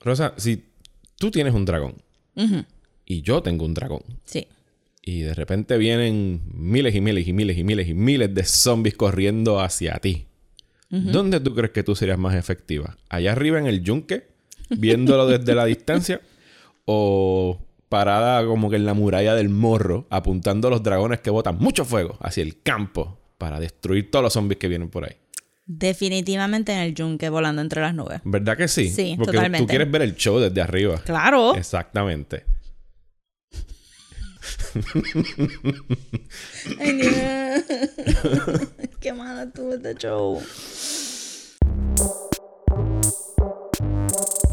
Rosa, si tú tienes un dragón y yo tengo un dragón Sí. y de repente vienen miles y miles y miles y miles y miles de zombies corriendo hacia ti, ¿dónde tú crees que tú serías más efectiva? ¿Allá arriba en el yunque, viéndolo desde la distancia? ¿O parada como que en la muralla del morro, apuntando a los dragones que botan mucho fuego hacia el campo para destruir todos los zombies que vienen por ahí? Definitivamente en el yunque volando entre las nubes. ¿Verdad que sí? Sí, Porque totalmente. tú quieres ver el show desde arriba. Claro. Exactamente. Ay, Dios. Qué mala estuvo este show.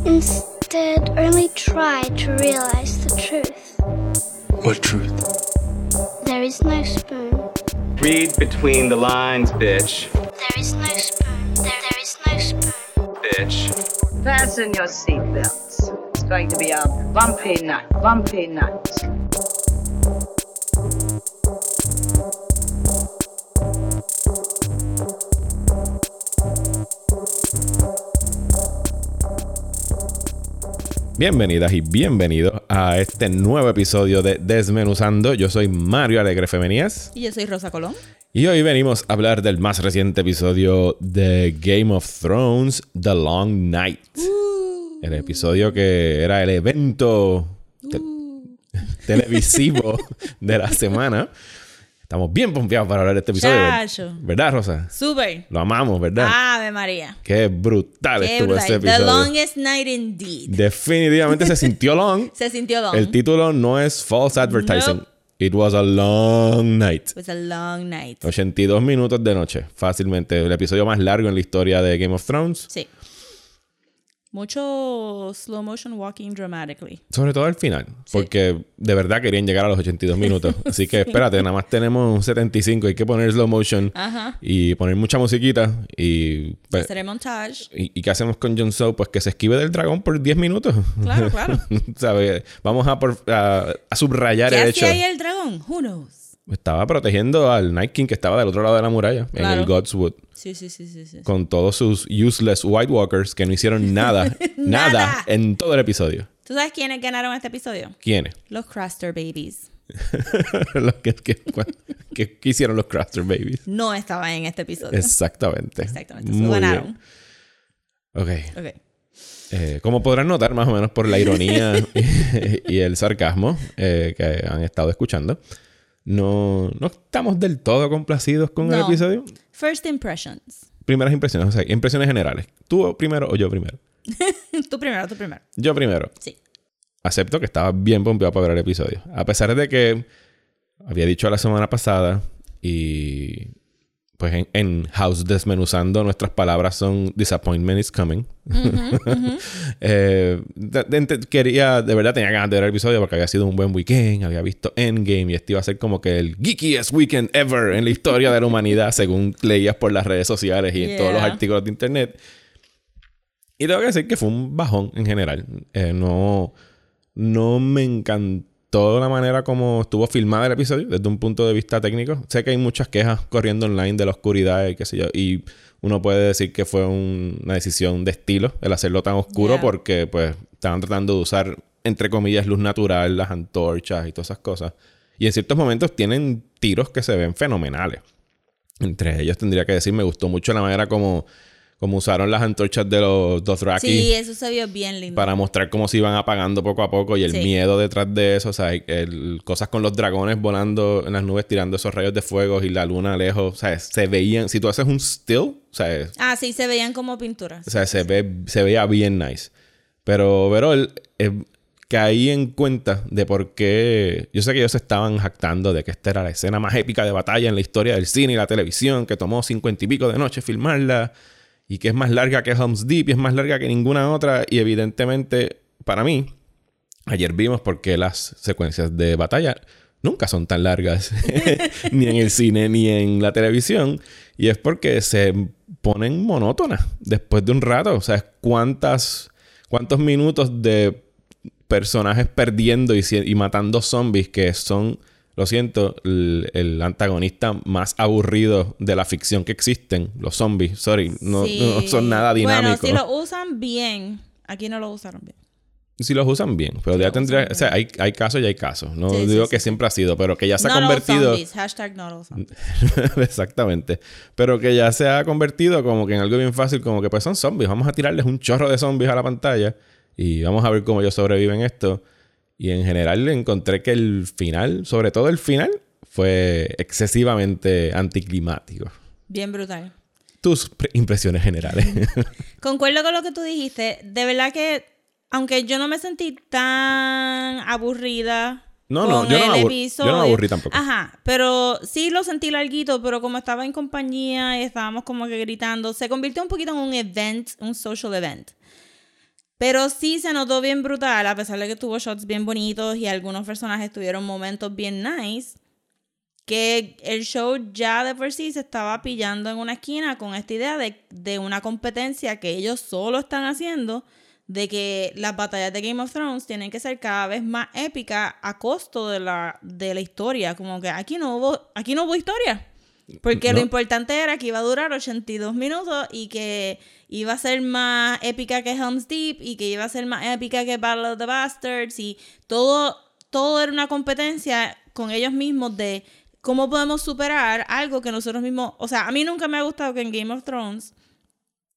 Instead, only try to realize the truth. What truth? There is no spoon. Read between the lines, bitch. There is no spoon. There, there is no spoon. Bitch. Fasten your seatbelts. It's going to be a bumpy night. Bumpy night. Bienvenidas y bienvenidos a este nuevo episodio de Desmenuzando. Yo soy Mario Alegre Femenías Y yo soy Rosa Colón. y hoy venimos a hablar del más reciente episodio de Game of Thrones, The Long Night. El episodio que era el evento te- televisivo de la semana. Estamos bien pompeados para hablar de este episodio. Chacho. ¿Verdad, Rosa? Super. Lo amamos, ¿verdad? Ave María. Qué brutal Qué estuvo brutal. este The episodio. longest night indeed. Definitivamente se sintió long. Se sintió long. El título no es false advertising. Nope. It was a long night. It was a long night. 82 minutos de noche, fácilmente. El episodio más largo en la historia de Game of Thrones. Sí. Mucho slow motion walking dramatically. Sobre todo al final. Porque de verdad querían llegar a los 82 minutos. Así que espérate, nada más tenemos 75. Hay que poner slow motion. Ajá. Y poner mucha musiquita. Y, pues, Hacer el montage. ¿y, y qué hacemos con Jon Snow? Pues que se esquive del dragón por 10 minutos. Claro, claro. ¿Sabe? Vamos a, por- a- a subrayar ¿Qué el hecho. ahí el dragón? Who knows? Estaba protegiendo al Night King que estaba del otro lado de la muralla, en el Godswood. Sí, sí, sí, sí, sí. con todos sus useless White Walkers que no hicieron nada, nada, Nada. en todo el episodio. ¿Tú sabes quiénes ganaron este episodio? ¿Quiénes? Los Craster Babies. Los que, que- que- que hicieron los Craster Babies. No estaban en este episodio. Exactamente. Exactamente. Muy ganaron. bien. Ok. Ok. Eh, como podrán notar, más o menos por la ironía y, y el sarcasmo eh, que han estado escuchando, no, no estamos del todo complacidos con el episodio. First impressions. Primeras impresiones, o sea, impresiones generales. ¿Tú primero o yo primero? tú primero, tú primero. Yo primero. Sí. acepto que estaba bien pompeado para ver el episodio. A pesar de que había dicho la semana pasada y pues en, en House desmenuzando nuestras palabras son disappointment is coming. Eh, de- de- quería, de verdad tenía ganas de ver el episodio porque había sido un buen weekend, había visto Endgame y este iba a ser como que el geekiest weekend ever en la historia de la humanidad según leías por las redes sociales y en todos los Yeah. artículos de internet. Y tengo que decir que fue un bajón en general. Eh, no, no me encantó la manera como estuvo filmada el episodio desde un punto de vista técnico. Sé que hay muchas quejas corriendo online de la oscuridad y qué sé yo. Y uno puede decir que fue un- una decisión de estilo el hacerlo tan oscuro Yeah. porque pues estaban tratando de usar entre comillas luz natural, las antorchas y todas esas cosas. Y en ciertos momentos tienen tiros que se ven fenomenales. Entre ellos tendría que decir, me gustó mucho la manera como, como usaron las antorchas de los Dothraki Sí, eso se vio bien lindo. para mostrar cómo se iban apagando poco a poco y el Sí. miedo detrás de eso. O sea, el- cosas con los dragones volando en las nubes tirando esos rayos de fuego y la luna lejos. O sea, se veían. Si tú haces un still, o sea, Ah, sí, se veían como pinturas. o sea, se, ve, se veía bien nice. Pero, pero el- eh, caí en cuenta de por qué. Yo sé que ellos se estaban jactando de que esta era la escena más épica de batalla en la historia del cine y la televisión, que tomó cincuenta y pico de noche filmarla y que es más larga que Helm's Deep y es más larga que ninguna otra. Y evidentemente, para mí, ayer vimos por qué las secuencias de batalla nunca son tan largas, ni en el cine ni en la televisión. Y es porque se ponen monótonas después de un rato. O sea, cuántas, cuántos minutos de personajes perdiendo y, y matando zombies que son, lo siento, el, el antagonista más aburrido de la ficción que existen, los zombies. Sorry, no, Sí. no son nada dinámicos. Bueno, si lo usan bien, Aquí no lo usaron bien. Si los usan bien, pero ya tendría, o sea, hay, hay casos y hay casos. No Sí, digo sí, que siempre ha sido, pero que ya se ha Not all convertido. zombies. Hashtag not all zombies. Exactamente. Pero que ya se ha convertido como que en algo bien fácil, como que pues son zombies. Vamos a tirarles un chorro de zombies a la pantalla y vamos a ver cómo ellos sobreviven esto. Y en general encontré que el final, sobre todo el final, fue excesivamente anticlimático. Bien brutal. Tus pre- impresiones generales. Concuerdo con lo que tú dijiste. De verdad que, aunque yo no me sentí tan aburrida. No, no, con yo no el me abur- yo no me episodio. aburrí tampoco. Ajá, pero sí lo sentí larguito, pero como estaba en compañía y estábamos como que gritando, se convirtió un poquito en un event, un social event. Pero sí se notó bien brutal, a pesar de que tuvo shots bien bonitos y algunos personajes tuvieron momentos bien nice, que el show ya de por sí se estaba pillando en una esquina con esta idea de, de una competencia que ellos solo están haciendo, de que las batallas de Game of Thrones tienen que ser cada vez más épicas a costo de la, de la historia. Como que aquí no hubo, aquí no hubo historia. Porque lo importante era que iba a durar 82 minutos y que iba a ser más épica que Helm's Deep y que iba a ser más épica que Battle of the Bastards y todo, todo era una competencia con ellos mismos de cómo podemos superar algo que nosotros mismos, o sea, a mí nunca me ha gustado que en Game of Thrones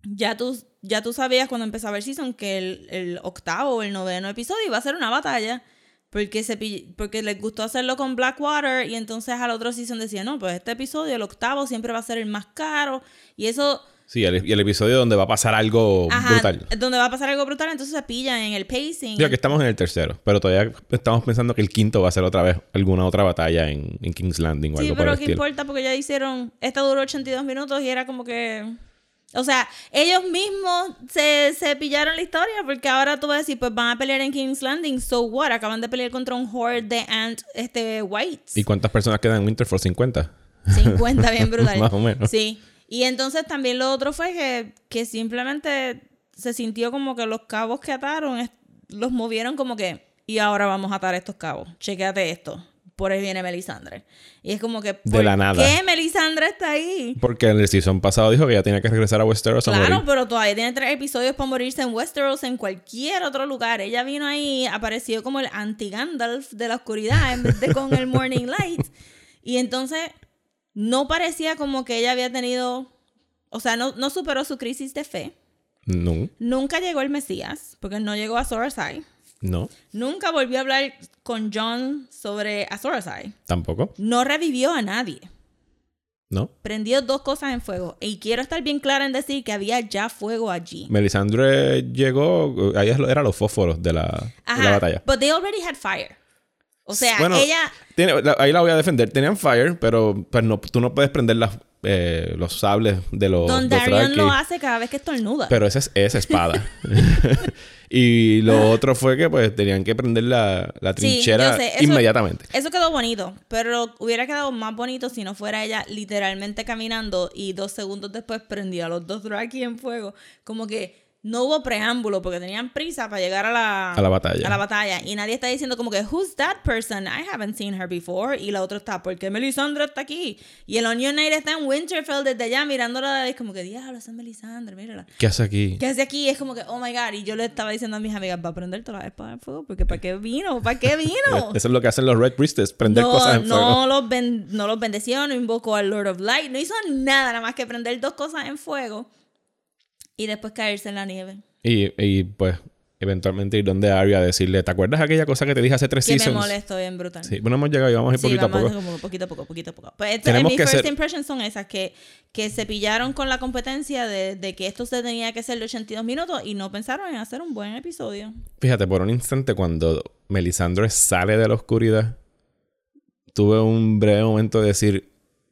ya tú, ya tú sabías cuando empezaba el season que el, el octavo o el noveno episodio iba a ser una batalla. Porque, se, porque les gustó hacerlo con Blackwater y entonces al otro season decía, no, pues este episodio, el octavo, siempre va a ser el más caro. Y eso, sí, el, y el episodio donde va a pasar algo ajá, brutal. donde va a pasar algo brutal, entonces se pillan en el pacing. Digo que estamos en el tercero, pero todavía estamos pensando que el quinto va a ser otra vez alguna otra batalla en, en King's Landing o Sí, algo por pero el ¿qué importa? Porque ya hicieron, esta duró 82 minutos y era como que... O sea, ellos mismos se, se pillaron la historia porque ahora tú vas a decir, pues van a pelear en King's Landing, so what? Acaban de pelear contra un horde de ant este, whites. ¿Y cuántas personas quedan en Winterfell? 50. 50, bien brutal. Más o menos. Sí. Y entonces también lo otro fue que, que simplemente se sintió como que los cabos que ataron los movieron como que, y ahora vamos a atar estos cabos. Chequéate esto. Por ahí viene Melisandre. Y es como que, ¿por la nada. qué Melisandre está ahí? Porque en el season pasado dijo que ya tenía que regresar a Westeros a Claro, morir. pero todavía tiene tres episodios para morirse en Westeros, en cualquier otro lugar. Ella vino ahí, apareció como el anti-Gandalf de la oscuridad en vez de con el Morning Light. Y entonces no parecía como que ella había tenido, o sea, no, no superó su crisis de fe. No, Nunca llegó el Mesías, porque no llegó a Azor Ahai. No, Nunca volvió a hablar con John sobre Azor Ahai. tampoco. No revivió a nadie. No. Prendió dos cosas en fuego. Y quiero estar bien clara en decir que había ya fuego allí. Melisandre llegó, ahí eran los fósforos de la, de la Ajá. batalla. But they already had fire. O sea, Bueno, ella. tiene- ahí la voy a defender. Tenían fire, pero pues, no, tú no puedes prender las, eh, los sables de los Don. Darion lo hace cada vez que estornuda. Pero esa es esa espada. y lo otro fue que pues tenían que prender la, la trinchera eso- inmediatamente. Eso quedó bonito, pero hubiera quedado más bonito si no fuera ella literalmente caminando y dos segundos después prendía a los dos Draki en fuego. Como que no hubo preámbulo porque tenían prisa para llegar a la, A la batalla. a la batalla. Y nadie está diciendo como que, who's that person? I haven't seen her before. Y la otra está, ¿por qué Melisandre está aquí? Y el Onion Knight está en Winterfell desde allá mirándola. Es como que, diablo, esa es Melisandre, mírala. ¿Qué hace aquí? ¿Qué hace aquí? Es como que, oh my god. Y yo le estaba diciendo a mis amigas, va a prender toda la espada en fuego. Porque ¿para qué vino? ¿Para qué vino? Eso es lo que hacen los Red Priestess, prender no, cosas en no fuego. los ben- no los bendeció, no invocó al Lord of Light, no hizo nada, nada más que prender dos cosas en fuego y después caerse en la nieve. Y, y, pues eventualmente ir donde Arya a decirle, ¿te acuerdas aquella cosa que te dije hace tres Que me seasons? molestó bien brutal. Sí, bueno, hemos llegado y vamos a ir Sí, poquito a poco. como poquito a poco, poquito a poco. Pues esto, Tenemos mis que first ser- impressions son esas, que, que se pillaron con la competencia de, de que esto se tenía que ser de 82 minutos y no pensaron en hacer un buen episodio. Fíjate, por un instante cuando Melisandre sale de la oscuridad, tuve un breve momento de decir,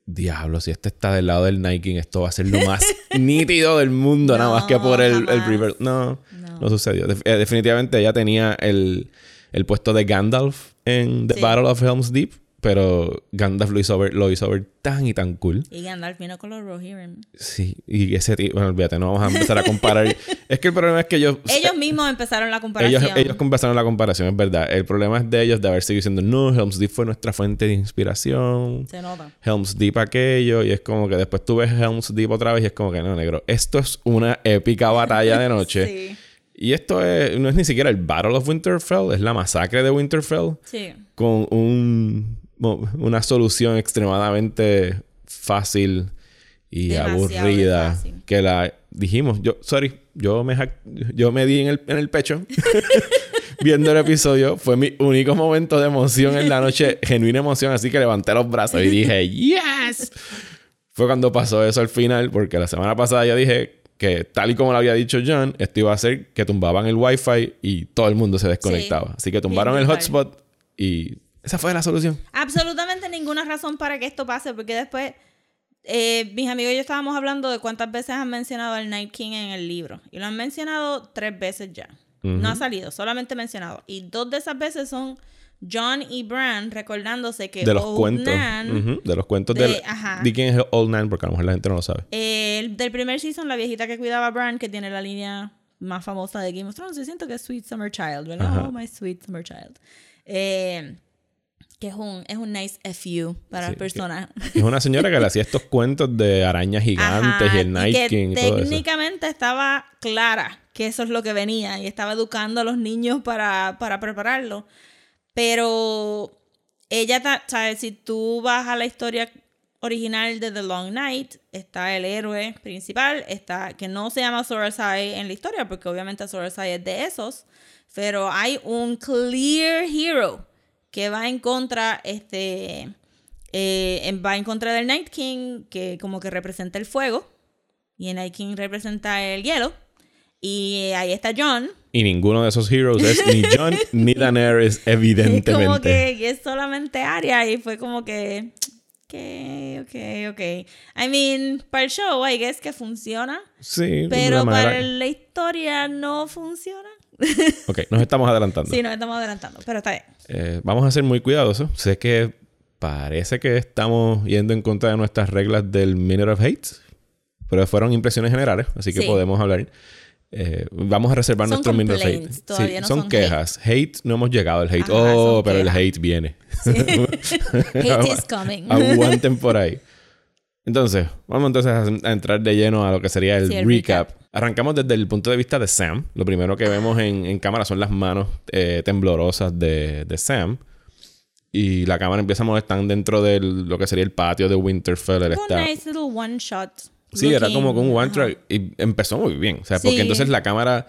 diablo, si este está del lado del King, esto va a ser lo más nítido del mundo, nada más que por el, el. River. No, No. no, sucedió. Eh, definitivamente ella tenía el, el puesto de Gandalf en The Sí. Battle of Helm's Deep, pero Gandalf lo hizo ver, lo hizo ver tan y tan cool. Y Gandalf vino con los Rohirrim. Sí, y ese tío, bueno, olvídate, no vamos a empezar a comparar. es que el problema es que ellos... Ellos mismos empezaron la comparación. Ellos, ellos conversaron la comparación, es verdad. El problema es de ellos de haber seguido diciendo, no, Helm's Deep fue nuestra fuente de inspiración. Se nota. Helm's Deep aquello. Y es como que después tú ves Helm's Deep otra vez y es como que no, negro. Esto es una épica batalla de noche. Sí. Y esto es, no es ni siquiera el Battle of Winterfell, es la masacre de Winterfell Sí. con un, una solución extremadamente fácil y Demasiado aburrida fácil. que la dijimos yo sorry yo me yo me di en el, en el pecho viendo el episodio fue mi único momento de emoción en la noche genuina emoción así que levanté los brazos y dije yes fue cuando pasó eso al final porque la semana pasada ya dije que tal y como lo había dicho John esto iba a hacer que tumbaban el wifi y todo el mundo se desconectaba Sí. así que tumbaron el hotspot y esa fue la solución Absolutamente ninguna razón para que esto pase, porque después eh, mis amigos y yo estábamos hablando de cuántas veces han mencionado al Night King en el libro. Y lo han mencionado tres veces ya. No ha salido, solamente mencionado. Y dos de esas veces son John y Bran recordándose que de los Old cuentos. Nan, Ujú, De los cuentos de- del. ajá. ¿De quién es Old Nan? Porque a lo mejor la gente no lo sabe. el del primer season, la viejita que cuidaba a Bran, que tiene la línea más famosa de Game of Thrones, yo siento que es Sweet Summer Child, ¿verdad? Ajá. Oh, my Sweet Summer Child. Eh, que es un, es un nice FU para Sí, el personaje. Es una señora que le hacía estos cuentos de arañas gigantes Ajá, y el Night que King y todo eso. técnicamente estaba clara que eso es lo que venía y estaba educando a los niños para, para prepararlo. Pero ella, ¿sabes? Si tú vas a la historia original de The Long Night, está el héroe principal, está que no se llama Sorasai en la historia, porque obviamente Sorasai es de esos, pero hay un clear hero que va en contra, este, eh, va en contra del Night King, que como que representa el fuego, y el Night King representa el hielo, y ahí está John, Y ninguno de esos heroes es ni John ni Daenerys, es como evidentemente. que es solamente Arya y fue como que ok, ok, ok. I mean, para el show, I guess que funciona, Sí, pero para la historia no funciona. Ok, nos estamos adelantando. Sí, nos estamos adelantando, pero está bien. Eh, vamos a ser muy cuidadosos. Sé que parece que estamos yendo en contra de nuestras reglas del Minute of Hate, pero fueron impresiones generales, así que Sí. podemos hablar. Eh, vamos a reservar Son nuestro Minute of Hate. no son, son quejas. Hate. no hemos llegado al hate. Ajá, oh, pero el hate viene. Hate is coming. Aguanten por ahí. Entonces, vamos entonces a, a entrar de lleno a lo que sería el, Sí, el recap. recap. Arrancamos desde el punto de vista de Sam. Lo primero que vemos en, en cámara son las manos eh, temblorosas de, de Sam. Y la cámara empieza a mover, están dentro de lo que sería el patio de Winterfell. Él está... nice little one shot. Sí, era como con un one track. Y empezó muy bien. O sea, porque entonces la cámara.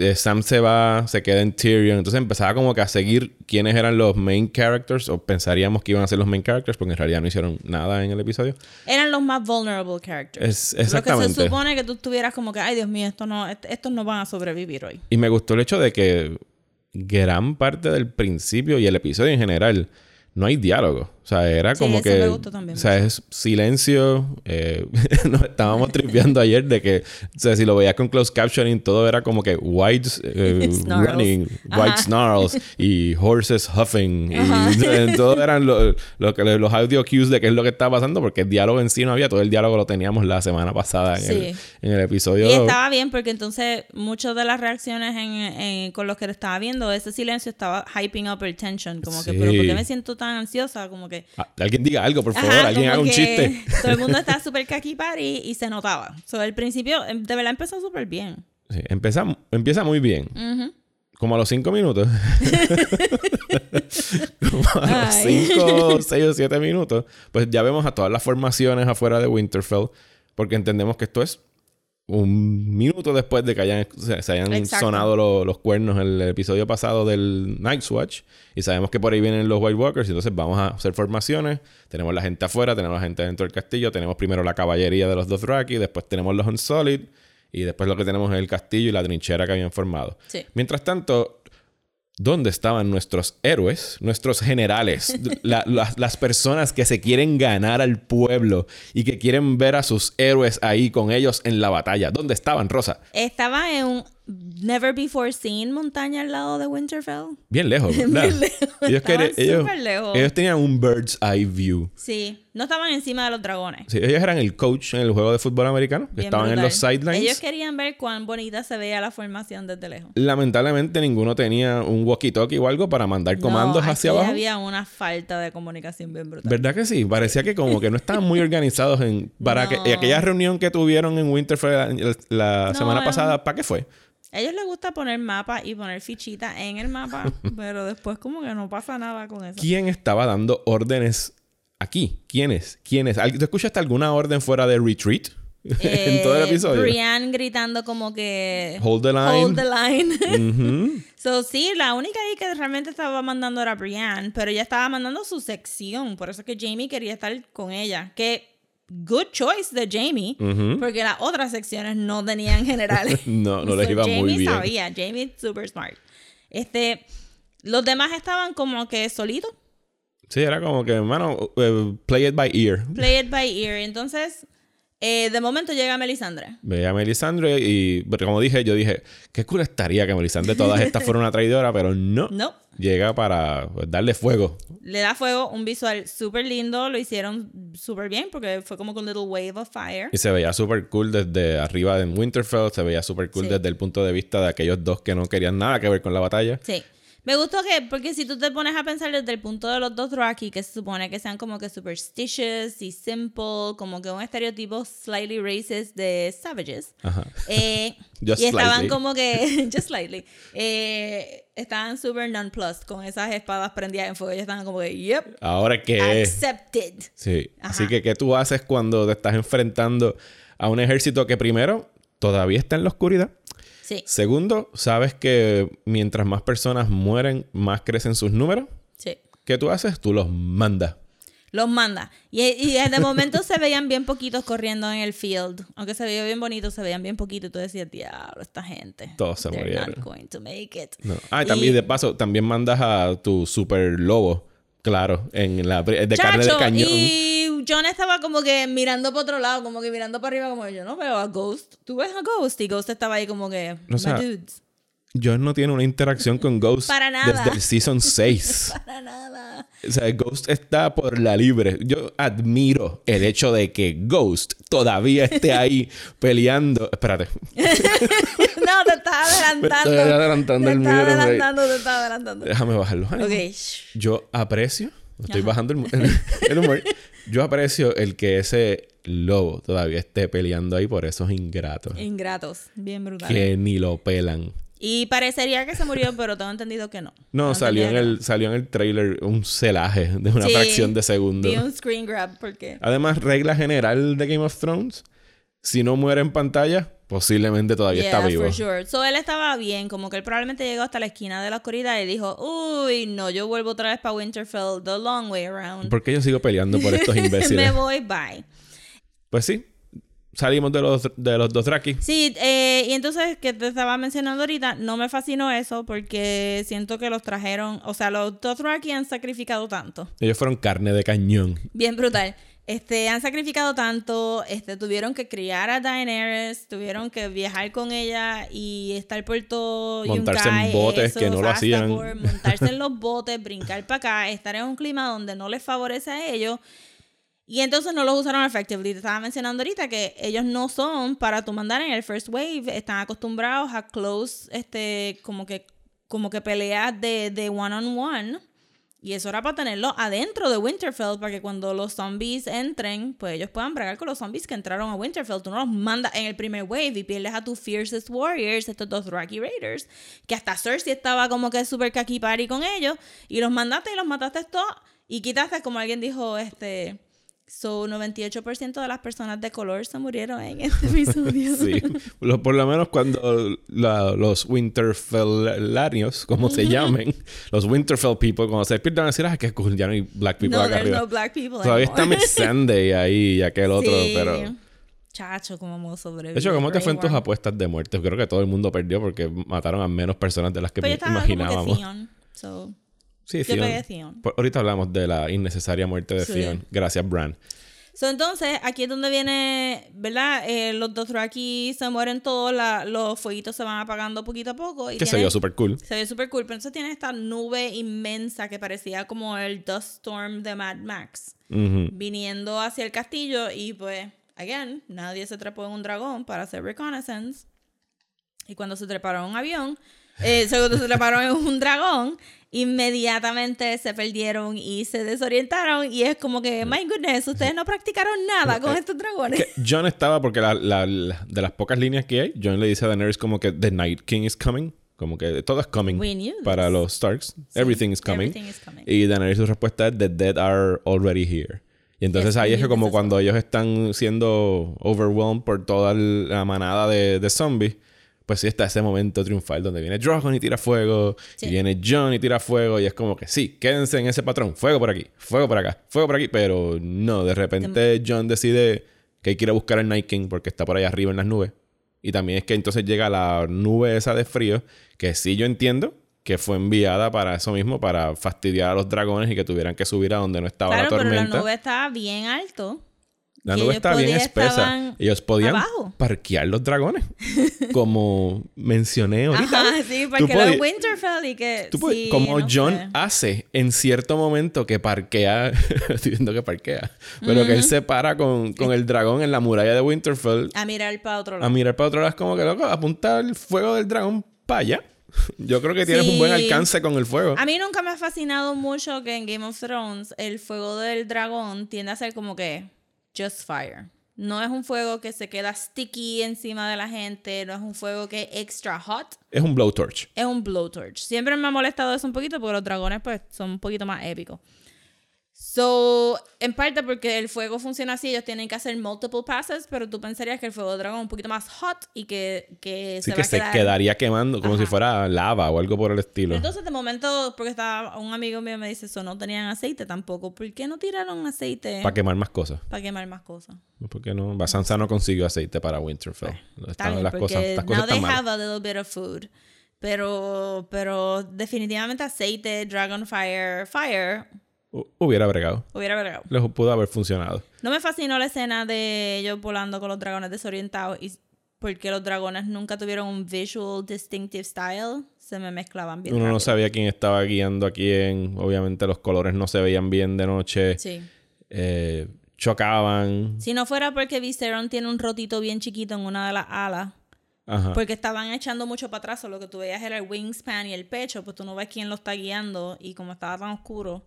Eh, Sam se va, se queda en Tyrion. Entonces empezaba como que a seguir quiénes eran los main characters. O pensaríamos que iban a ser los main characters. Porque en realidad no hicieron nada en el episodio. Eran los más vulnerable characters. Es- Lo que exactamente. se supone que tú estuvieras como que, ay Dios mío, esto no, est- estos no van a sobrevivir hoy. Y me gustó el hecho de que gran parte del principio y el episodio en general no hay diálogo. Sea, era Sí, como eso que. me gustó también O sea, es silencio. eh, nos estábamos tripeando ayer de que, o sea, si lo veías con closed captioning, todo era como que white eh, Snarls. running, Ajá. white snarls y horses huffing. Ajá. Y todo eran lo- lo que- los audio cues de qué es lo que estaba pasando, porque el diálogo en sí no había. Todo el diálogo lo teníamos la semana pasada en, el, Sí. en el episodio. Y estaba bien porque entonces muchas de las reacciones en, en- con los que lo estaba viendo, ese silencio estaba hyping up el tension. Como que, Sí. pero ¿por qué me siento tan ansiosa? Como que... Ah, Alguien diga algo, por favor. Ajá, Alguien haga un chiste. Todo el mundo estaba súper kaki party y se notaba. So, el principio, em, de verdad, empezó súper bien. Sí, empieza, empieza muy bien. Ujú. Como a los cinco minutos. Como a los cinco, seis o siete minutos. Pues ya vemos a todas las formaciones afuera de Winterfell. Porque entendemos que esto es un minuto después de que hayan, se, se hayan Exacto. sonado lo- los cuernos en el episodio pasado del Night's Watch. Y sabemos que por ahí vienen los White Walkers. Y entonces vamos a hacer formaciones. Tenemos la gente afuera, tenemos la gente dentro del castillo. Tenemos primero la caballería de los Dothraki. Después tenemos los Unsolid. Y después lo que tenemos es el castillo y la trinchera que habían formado. Sí. Mientras tanto, ¿dónde estaban nuestros héroes, nuestros generales, la- las- las personas que se quieren ganar al pueblo y que quieren ver a sus héroes ahí con ellos en la batalla? ¿Dónde estaban, Rosa? Estaba en un never before seen montaña al lado de Winterfell. Bien lejos, ¿verdad? Bien lejos. Ellos, querían- ellos- lejos. ellos tenían un bird's eye view. Sí, no estaban encima de los dragones. Sí, ellos eran el coach en el juego de fútbol americano, que Bien estaban en brutal. los sidelines. Ellos querían ver cuán bonita se veía la formación desde lejos. Lamentablemente ninguno tenía un walkie-talkie o algo para mandar comandos no, hacia abajo. había una falta de comunicación bien brutal. ¿Verdad que sí? Parecía que como que no estaban muy organizados en... Para No. que y aquella reunión que tuvieron en Winterfell la, la No, semana era pasada, ¿para qué fue? A ellos les gusta poner mapa y poner fichitas en el mapa, pero después como que no pasa nada con eso. ¿Quién estaba dando órdenes aquí? ¿Quiénes? ¿Quiénes? ¿Al- ¿Tú escuchaste alguna orden fuera de retreat? en todo el Eh, episodio. Brienne gritando como que... Hold the line. Hold the line. Ujú. so, sí, la única ahí que realmente estaba mandando era Brienne, pero ella estaba mandando su sección. Por eso es que Jamie quería estar con ella. Que good choice de Jamie, porque las otras secciones no tenían generales. No, no les So, iba Jamie muy bien. sabía, Jamie super smart. Este, los demás estaban como que solitos, Sí, era como que, hermano, eh, play it by ear. play it by ear. Entonces, eh, de momento llega Melisandre. Veía a Melisandre y, como dije, yo dije, qué cool estaría que Melisandre todas estas fueran una traidora, pero no. No. Llega para pues, darle fuego. Le da fuego, un visual súper lindo, lo hicieron súper bien porque fue como con little wave of fire. Y se veía súper cool desde arriba en Winterfell, se veía súper cool Sí. desde el punto de vista de aquellos dos que no querían nada que ver con la batalla. Sí. Me gustó que, porque si tú te pones a pensar desde el punto de los dos Rocky, que se supone que sean como que superstitious y simple, como que un estereotipo slightly racist de savages. Ajá. Eh, y estaban slightly. como que, just slightly, eh, estaban super nonplussed con esas espadas prendidas en fuego. Ellos estaban como que, yep, Ahora que... accepted. Sí. Así que, ¿qué tú haces cuando te estás enfrentando a un ejército que primero todavía está en la oscuridad? Sí, Segundo, sabes que mientras más personas mueren, más crecen sus números. sí. ¿Qué tú haces? Tú los mandas. Los manda. Y, y de momento se veían bien poquitos corriendo en el field. Aunque se veía bien bonito, se veían bien poquitos. Y tú decías, diablo, esta gente. Todos se they're murieron. not going to make it. No. Ah, y también Y- de paso, también mandas a tu super lobo, claro, en la de carne de Chacho, cañón. Y John estaba como que mirando para otro lado, como que mirando para arriba, como yo no veo a Ghost. ¿Tú ves a Ghost? Y Ghost estaba ahí como que, O sea, "My dudes". John no tiene una interacción con Ghost Para nada. desde el season 6. Para nada. o sea, Ghost está por la libre. Yo admiro el hecho de que Ghost todavía esté ahí peleando. Espérate. no, te estaba adelantando. Me estoy adelantando te el me- adelantando, te estaba adelantando. Déjame bajar los ánimos. Ok. shh. Yo aprecio, estoy Ajá. bajando el, el humor. Yo aprecio el que ese lobo todavía esté peleando ahí por esos ingratos Ingratos. Bien brutal. que ni lo pelan. Y parecería que se murió, pero tengo entendido que no. No, Tengo salió en, el, salió en el trailer un celaje de una Sí. fracción de segundo. no. Vi un screen grab porque... Además, regla general de Game of Thrones: si no muere en pantalla, posiblemente todavía Yeah, está vivo. for sure. So él estaba bien, como que él probablemente llegó hasta la esquina de la oscuridad y dijo, uy, no, yo vuelvo otra vez para Winterfell the long way around. ¿Por qué yo sigo peleando por estos Me imbéciles? voy, bye. pues sí, salimos de los, de los dos Draki. Sí, eh, y entonces que te estaba mencionando ahorita, no me fascinó eso porque siento que los trajeron, o sea, los Dothraki han sacrificado tanto. Ellos fueron carne de cañón. Bien brutal. Este, han sacrificado tanto, este, tuvieron que criar a Daenerys, tuvieron que viajar con ella y estar por todo Montarse en Yunkai, botes que no lo hacían. por montarse en los botes, brincar para acá, estar en un clima donde no les favorece a ellos. Y entonces no los usaron effectively. Te estaba mencionando ahorita que ellos no son para tu mandar en el first wave. Están acostumbrados a close, este, como que, como que peleas de, de one on one. Y eso era para tenerlo adentro de Winterfell, para que cuando los zombies entren, pues ellos puedan bregar con los zombies que entraron a Winterfell. Tú no los mandas en el primer wave y pierdes a tus fiercest warriors, estos dos Rocky Raiders, que hasta Cersei estaba como que super kaki party con ellos, y los mandaste y los mataste todos, y quitaste, como alguien dijo, este... So, 98% de las personas de color se murieron en este episodio. Sí, Lo- por lo menos cuando la- los Winterfellarios, como se llamen, los Winterfell people, cuando se despiertan, decir, ah, qué cool, ya no hay black people no, acá there's arriba. no black people Todavía está. Miss Sunday ahí y aquel otro, Sí. pero... Chacho, cómo hemos sobrevivido. De hecho, ¿cómo te fue en tus apuestas de muerte? Creo que todo el mundo perdió porque mataron a menos personas de las que estaba imaginábamos. como que so, Sí, yo Theon. pegué Theon. Por- ahorita hablamos de la innecesaria muerte de Sí. Theon. Gracias, Bran. So, entonces, aquí es donde viene, ¿verdad? Eh, los Dothraki se mueren todos, la- los fueguitos se van apagando poquito a poco. Y Que se vio súper cool. Se ve súper cool, pero entonces tiene esta nube inmensa que parecía como el Dust Storm de Mad Max. Viniendo hacia el castillo y pues, again, nadie se trepó en un dragón para hacer reconnaissance. Y cuando se treparon en un avión, eh, se treparon en un dragón, inmediatamente se perdieron y se desorientaron. Y es como que, my goodness, ustedes no practicaron nada con estos dragones. John estaba, porque la- la- la- de las pocas líneas que hay, John le dice a Daenerys como que The Night King is coming. Como que todo es coming para los Starks. Everything is coming. everything is coming. Y Daenerys su respuesta es The dead are already here. Y entonces Yes, ahí es que como cuando ellos están siendo overwhelmed por toda la manada de, de zombies, pues sí está ese momento triunfal donde viene Drogon y tira fuego, Sí. y viene John y tira fuego, y es como que sí, quédense en ese patrón, fuego por aquí, fuego por acá, fuego por aquí, pero no, de repente John decide que a buscar al Night King porque está por allá arriba en las nubes. Y también es que entonces llega la nube esa de frío, que sí yo entiendo que fue enviada para eso mismo, para fastidiar a los dragones y que tuvieran que subir a donde no estaba Claro, la pero tormenta. la nube estaba bien alto. La nube está bien espesa. Ellos podían abajo. parquear los dragones. Como mencioné ahorita. Ajá, sí, era podías- Winterfell y que. tú puedes- sí, como no John sé. hace en cierto momento que parquea, estoy viendo que parquea, pero que él se para con, con el dragón en la muralla de Winterfell A mirar para otro lado. a mirar para otro lado, es como que loco, apunta el fuego del dragón para allá. Yo creo que tienes un buen alcance con el fuego. A mí nunca me ha fascinado mucho que en Game of Thrones el fuego del dragón tiende a ser como que just fire. No es un fuego que se queda sticky encima de la gente, no es un fuego que es extra hot, Es un blowtorch. es un blowtorch. Siempre me ha molestado eso un poquito porque los dragones pues son un poquito más épicos. So, en parte porque el fuego funciona así, ellos tienen que hacer multiple passes, pero tú pensarías que el fuego del dragón es un poquito más hot y que, que Sí se que va a se quedar... quedaría quemando como Ajá. si fuera lava o algo por el estilo. Entonces, de momento, porque estaba un amigo mío me dice, eso no tenían aceite tampoco. ¿Por qué no tiraron aceite Para quemar más cosas. para quemar más cosas? Porque no, Sansa no consiguió aceite para Winterfell. Está Están las cosas, las cosas now they están have malas. a little bit of food. Pero, pero definitivamente aceite, Dragonfire, Fire, Hu- Hubiera bregado. hubiera agregado. Les pudo haber funcionado. No me fascinó la escena de ellos volando con los dragones desorientados y porque los dragones nunca tuvieron un visual distinctive style. Se me mezclaban bien Uno no sabía quién estaba guiando a quién. Obviamente los colores no se veían bien de noche. Sí. Eh, chocaban. Si no fuera porque Viseron tiene un rotito bien chiquito en una de las alas, Ajá. porque estaban echando mucho para atrás, lo que tú veías era el wingspan y el pecho, pues tú no ves quién lo está guiando y como estaba tan oscuro,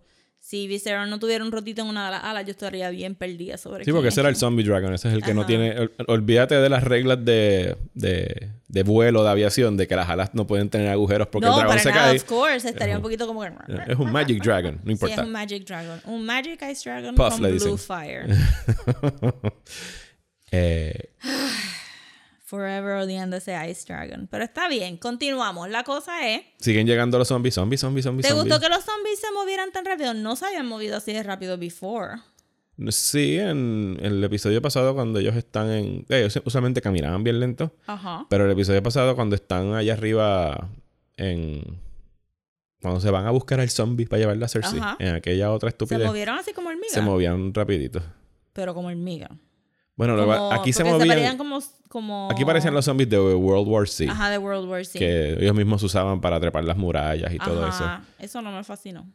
si Viseron no tuviera un rotito en una de las alas, yo estaría bien perdida sobre Sí, quién porque es ese era el. Zombie Dragon. Ese es el que no tiene. ol- Olvídate de las reglas de, de, de vuelo, de aviación, de que las alas no pueden tener agujeros porque no, el dragón para se nada, cae. of course, estaría Es un poquito como que... Es un Magic Dragon, no Sí, importa. es un Magic Dragon. Un Magic Ice Dragon Puff, con Blue. Fire. Eh, Forever odiando ese Ice Dragon. Pero está bien, continuamos. La cosa es... siguen llegando los zombies, zombies, zombies, zombies. ¿Te gustó que los zombies se movieran tan rápido? No se habían movido así de rápido before. Sí, en, en el episodio pasado cuando ellos están en... eh, Ellos usualmente caminaban bien lento. Ajá. Pero el episodio pasado cuando están allá arriba en... Cuando se van a buscar al zombie para llevarla a Cersei. Ajá. En aquella otra Se estupidez. movieron así como hormigas. Se movían rapidito. Pero como hormiga. Bueno, Como- aquí se movían... como, como... Aquí parecían los zombies de World War C. Ajá, de World War Z. Que ellos mismos usaban para trepar las murallas y todo eso. Ajá. Eso no me fascinó.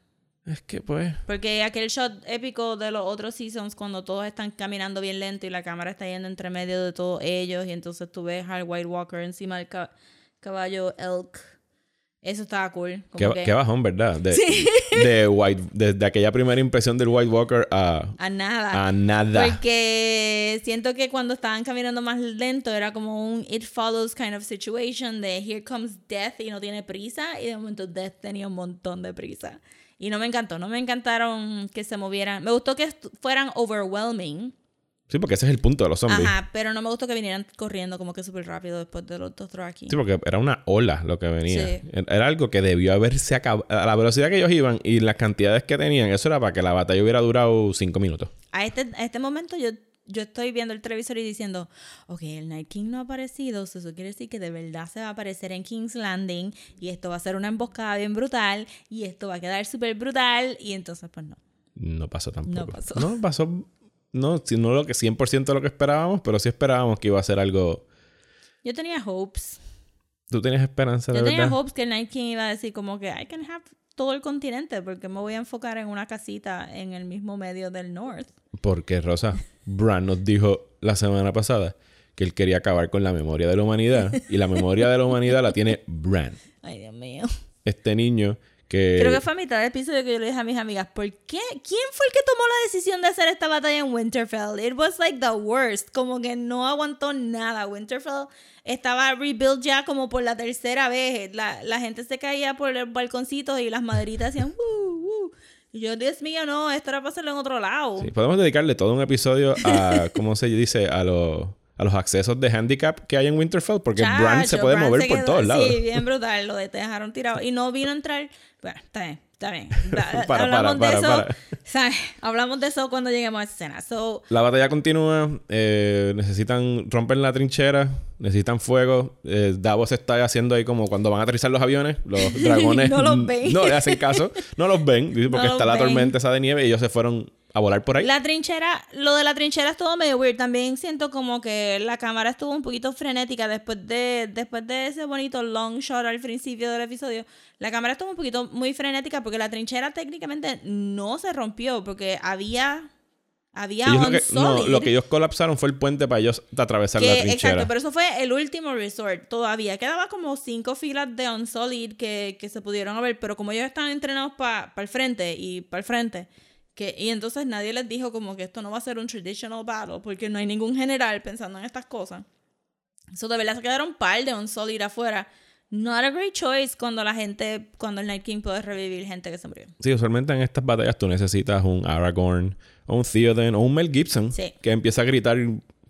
Es que pues... Porque aquel shot épico de los otros seasons, cuando todos están caminando bien lento y la cámara está yendo entre medio de todos ellos, y entonces tú ves al White Walker encima del ca- caballo Elk. Eso estaba cool. Como Qué, que qué bajón, ¿verdad? De, de White, desde aquella primera impresión del White Walker a, a nada. a nada. Porque siento que cuando estaban caminando más lento era como un it follows kind of situation de here comes death y no tiene prisa y de momento death tenía un montón de prisa. Y no me encantó, no me encantaron que se movieran. Me gustó que fueran overwhelming. Sí, porque ese es el punto de los zombies. Ajá, pero no me gustó que vinieran corriendo como que súper rápido después de los otros aquí. Sí, porque era una ola lo que venía. Sí. Era algo que debió haberse acabado. A la velocidad que ellos iban y las cantidades que tenían, eso era para que la batalla hubiera durado cinco minutos. A este, a este momento yo, yo estoy viendo el televisor y diciendo, ok, el Night King no ha aparecido, so eso quiere decir que de verdad se va a aparecer en King's Landing y esto va a ser una emboscada bien brutal y esto va a quedar súper brutal y entonces pues no. No pasó tampoco. No pasó. No pasó. No, no lo que 100% de lo que esperábamos, pero sí esperábamos que iba a ser algo. Yo tenía hopes. ¿Tú tenías esperanza de Yo tenía verdad? hopes que el Night King iba a decir como que I can have todo el continente porque me voy a enfocar en una casita en el mismo medio del North. Porque, Rosa, Bran nos dijo la semana pasada que él quería acabar con la memoria de la humanidad. Y la memoria de la humanidad la tiene Bran. Ay, Dios mío. Este niño que... Creo que fue a mitad del episodio que yo le dije a mis amigas, ¿por qué? ¿Quién fue el que tomó la decisión de hacer esta batalla en Winterfell? It was like the worst. Como que no aguantó nada. Winterfell estaba rebuild ya como por la tercera vez. La, la gente se caía por el balconcito y las maderitas hacían "Woo, woo". Y yo, Dios mío, no, esto era para hacerlo en otro lado. Sí, podemos dedicarle todo un episodio a, ¿cómo se dice? A los, a los accesos de handicap que hay en Winterfell, porque Bran se Chacho, puede mover se por todos lados. Sí, bien brutal. Lo de- te dejaron tirado. Y no vino a entrar. Bueno, está bien, está bien. Para, Hablamos para, de para, eso. para. ¿sabes? Hablamos de eso cuando lleguemos a esa escena. So, La batalla continúa, eh, necesitan romper la trinchera, necesitan fuego. Eh, Davos está haciendo ahí como cuando van a aterrizar los aviones, los dragones No los ven. no le hacen caso, no los ven, porque No está la ven. tormenta esa de nieve y ellos se fueron a volar por ahí. La trinchera, lo de la trinchera es todo medio weird. También siento como que la cámara estuvo un poquito frenética después de, después de ese bonito long shot al principio del episodio. La cámara estuvo un poquito muy frenética porque la trinchera técnicamente no se rompió porque había, había Ellos lo, que, no, lo que ellos colapsaron fue el puente para ellos atravesar la Que- trinchera. exacto, pero eso fue el último resort. Todavía quedaba como cinco filas de on solid que, que se pudieron ver, pero como ellos estaban entrenados para el frente y para el frente, que, y entonces nadie les dijo como que esto no va a ser un traditional battle, porque no hay ningún general pensando en estas cosas. Eso de verdad se quedaron un par de on solid afuera. Not a great choice cuando la gente, cuando el Night King puede revivir gente que se murió. Sí, usualmente en estas batallas tú necesitas un Aragorn o un Theoden o un Mel Gibson Sí. que empieza a gritar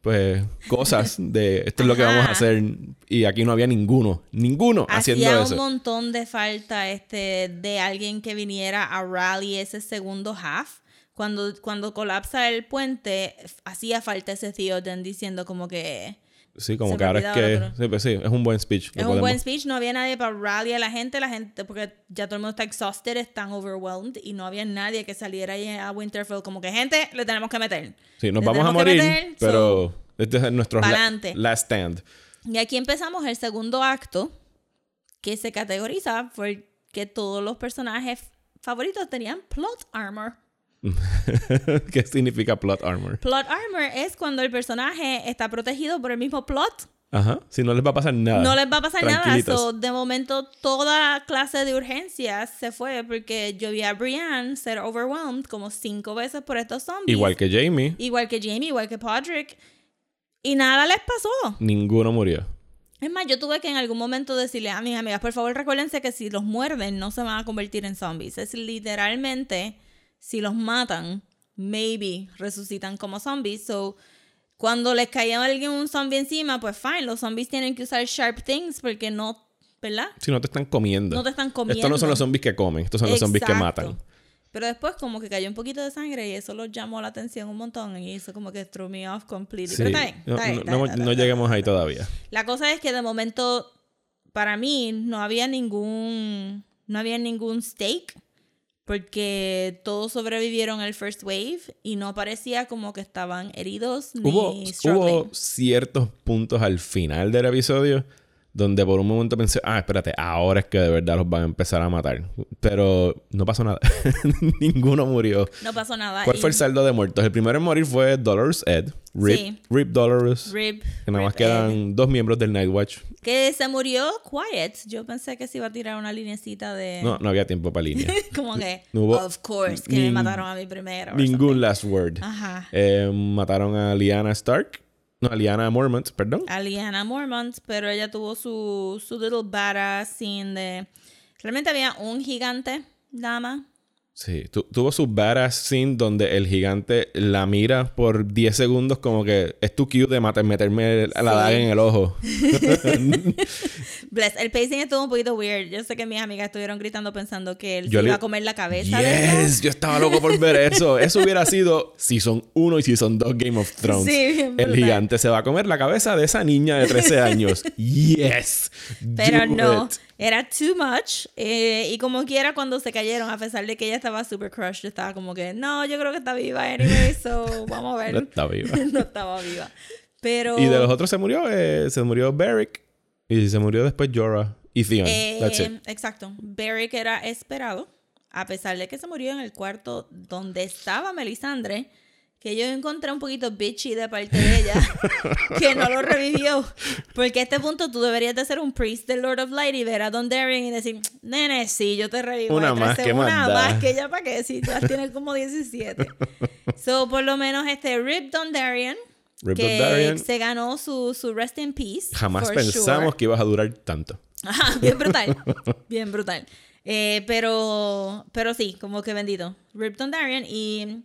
pues cosas de esto es lo que vamos a hacer y aquí no había ninguno, ninguno haciendo Hacía eso. un montón de falta este de alguien que viniera a rally ese segundo half. Cuando, cuando colapsa el puente, hacía falta ese Theoden diciendo como que Sí, como Se que ahora es que sí, pues sí, es un buen speech. es un podemos- buen speech, no había nadie para rally a la gente, la gente, porque ya todo el mundo está exhausted, están overwhelmed y no había nadie que saliera ahí a Winterfell como que gente, le tenemos que meter. Sí, nos Le vamos a morir, meter, pero este es nuestro la- last stand. Y aquí empezamos el segundo acto, que se categoriza porque todos los personajes favoritos tenían plot armor. ¿Qué significa plot armor? Plot armor es cuando el personaje está protegido por el mismo plot. Ajá, si no les va a pasar nada. No les va a pasar nada. So, de momento, toda clase de urgencias se fue porque yo vi a Brienne ser overwhelmed como cinco veces por estos zombies. Igual que Jamie, Igual que Jamie, igual que Podrick. Y nada les pasó. ninguno murió. Es más, yo tuve que en algún momento decirle a mis amigas, por favor recuérdense que si los muerden no se van a convertir en zombies. Es literalmente, si los matan, maybe resucitan como zombies. So, cuando les caía a alguien un zombie encima, pues fine, los zombies tienen que usar sharp things porque no, ¿verdad? Si no te están comiendo. No te están comiendo. Estos no son los zombies que comen, estos son los zombies que Exacto. matan. Pero después como que cayó un poquito de sangre y eso los llamó la atención un montón y eso como que threw me off completely. Sí. Pero está bien, No, está bien, no- está no- bien, bien. ahí todavía. La cosa es que de momento, para mí, no había ningún, no había ningún stake, porque todos sobrevivieron el first wave y no parecía como que estaban heridos ni Hubo, hubo ciertos puntos al final del episodio donde por un momento pensé, ah, espérate, ahora es que de verdad los van a empezar a matar. Pero no pasó nada. Ninguno murió. No pasó nada. ¿Cuál y fue el saldo de muertos? El primero en morir fue Dolores Ed. Rip, Sí. Rip Dolores. Rip, que nada más Rip Ed. quedan dos miembros del Night Watch. Que se murió Quiet. Yo pensé que se iba a tirar una linecita de... No, no había tiempo para línea. como que, No hubo of course, que me mataron a mí primero. Ningún last word. Ajá. Eh, mataron a Lyanna Stark. No, a Lyanna Mormont, perdón. a Lyanna Mormont, pero ella tuvo su, su little badass scene de... Realmente había un gigante dama. Sí, tu- tuvo su badass scene donde el gigante la mira por 10 segundos como que es tu cue de meterme la Sí. daga en el ojo. Bless, el pacing estuvo un poquito weird. Yo sé que mis amigas estuvieron gritando pensando que él Yo se le- iba a comer la cabeza. Yes, yo estaba loco por ver eso. Eso hubiera sido Season 1 y Season 2 Game of Thrones. Sí, bien el gigante se va a comer la cabeza de esa niña de 13 años. Yes. Pero do no, it. Era too much. eh, y como quiera, cuando se cayeron, a pesar de que ella estaba super crushed, estaba como que, no, yo creo que está viva anyway, so vamos a ver. No está viva. no estaba viva. Pero. Y de los otros se murió, eh, se murió Beric y se murió después Jorah y Theon. Eh, That's it. Exacto. Beric era esperado, a pesar de que se murió en el cuarto donde estaba Melisandre, que yo encontré un poquito bitchy de parte de ella, que no lo revivió. Porque a este punto tú deberías de ser un priest del Lord of Light y ver a Don Darien y decir, nene, sí, yo te revivo. Una más, tres- ¿qué más Una más que ella para qué, si ya tienes como 17. so, por lo menos este Rip Don Darien, Rip que Dondarrion. se ganó su, su rest in peace. Jamás pensamos sure. que ibas a durar tanto. Ajá, bien brutal. bien brutal. Eh, pero, pero sí, como que bendito. Rip Dondarrion y...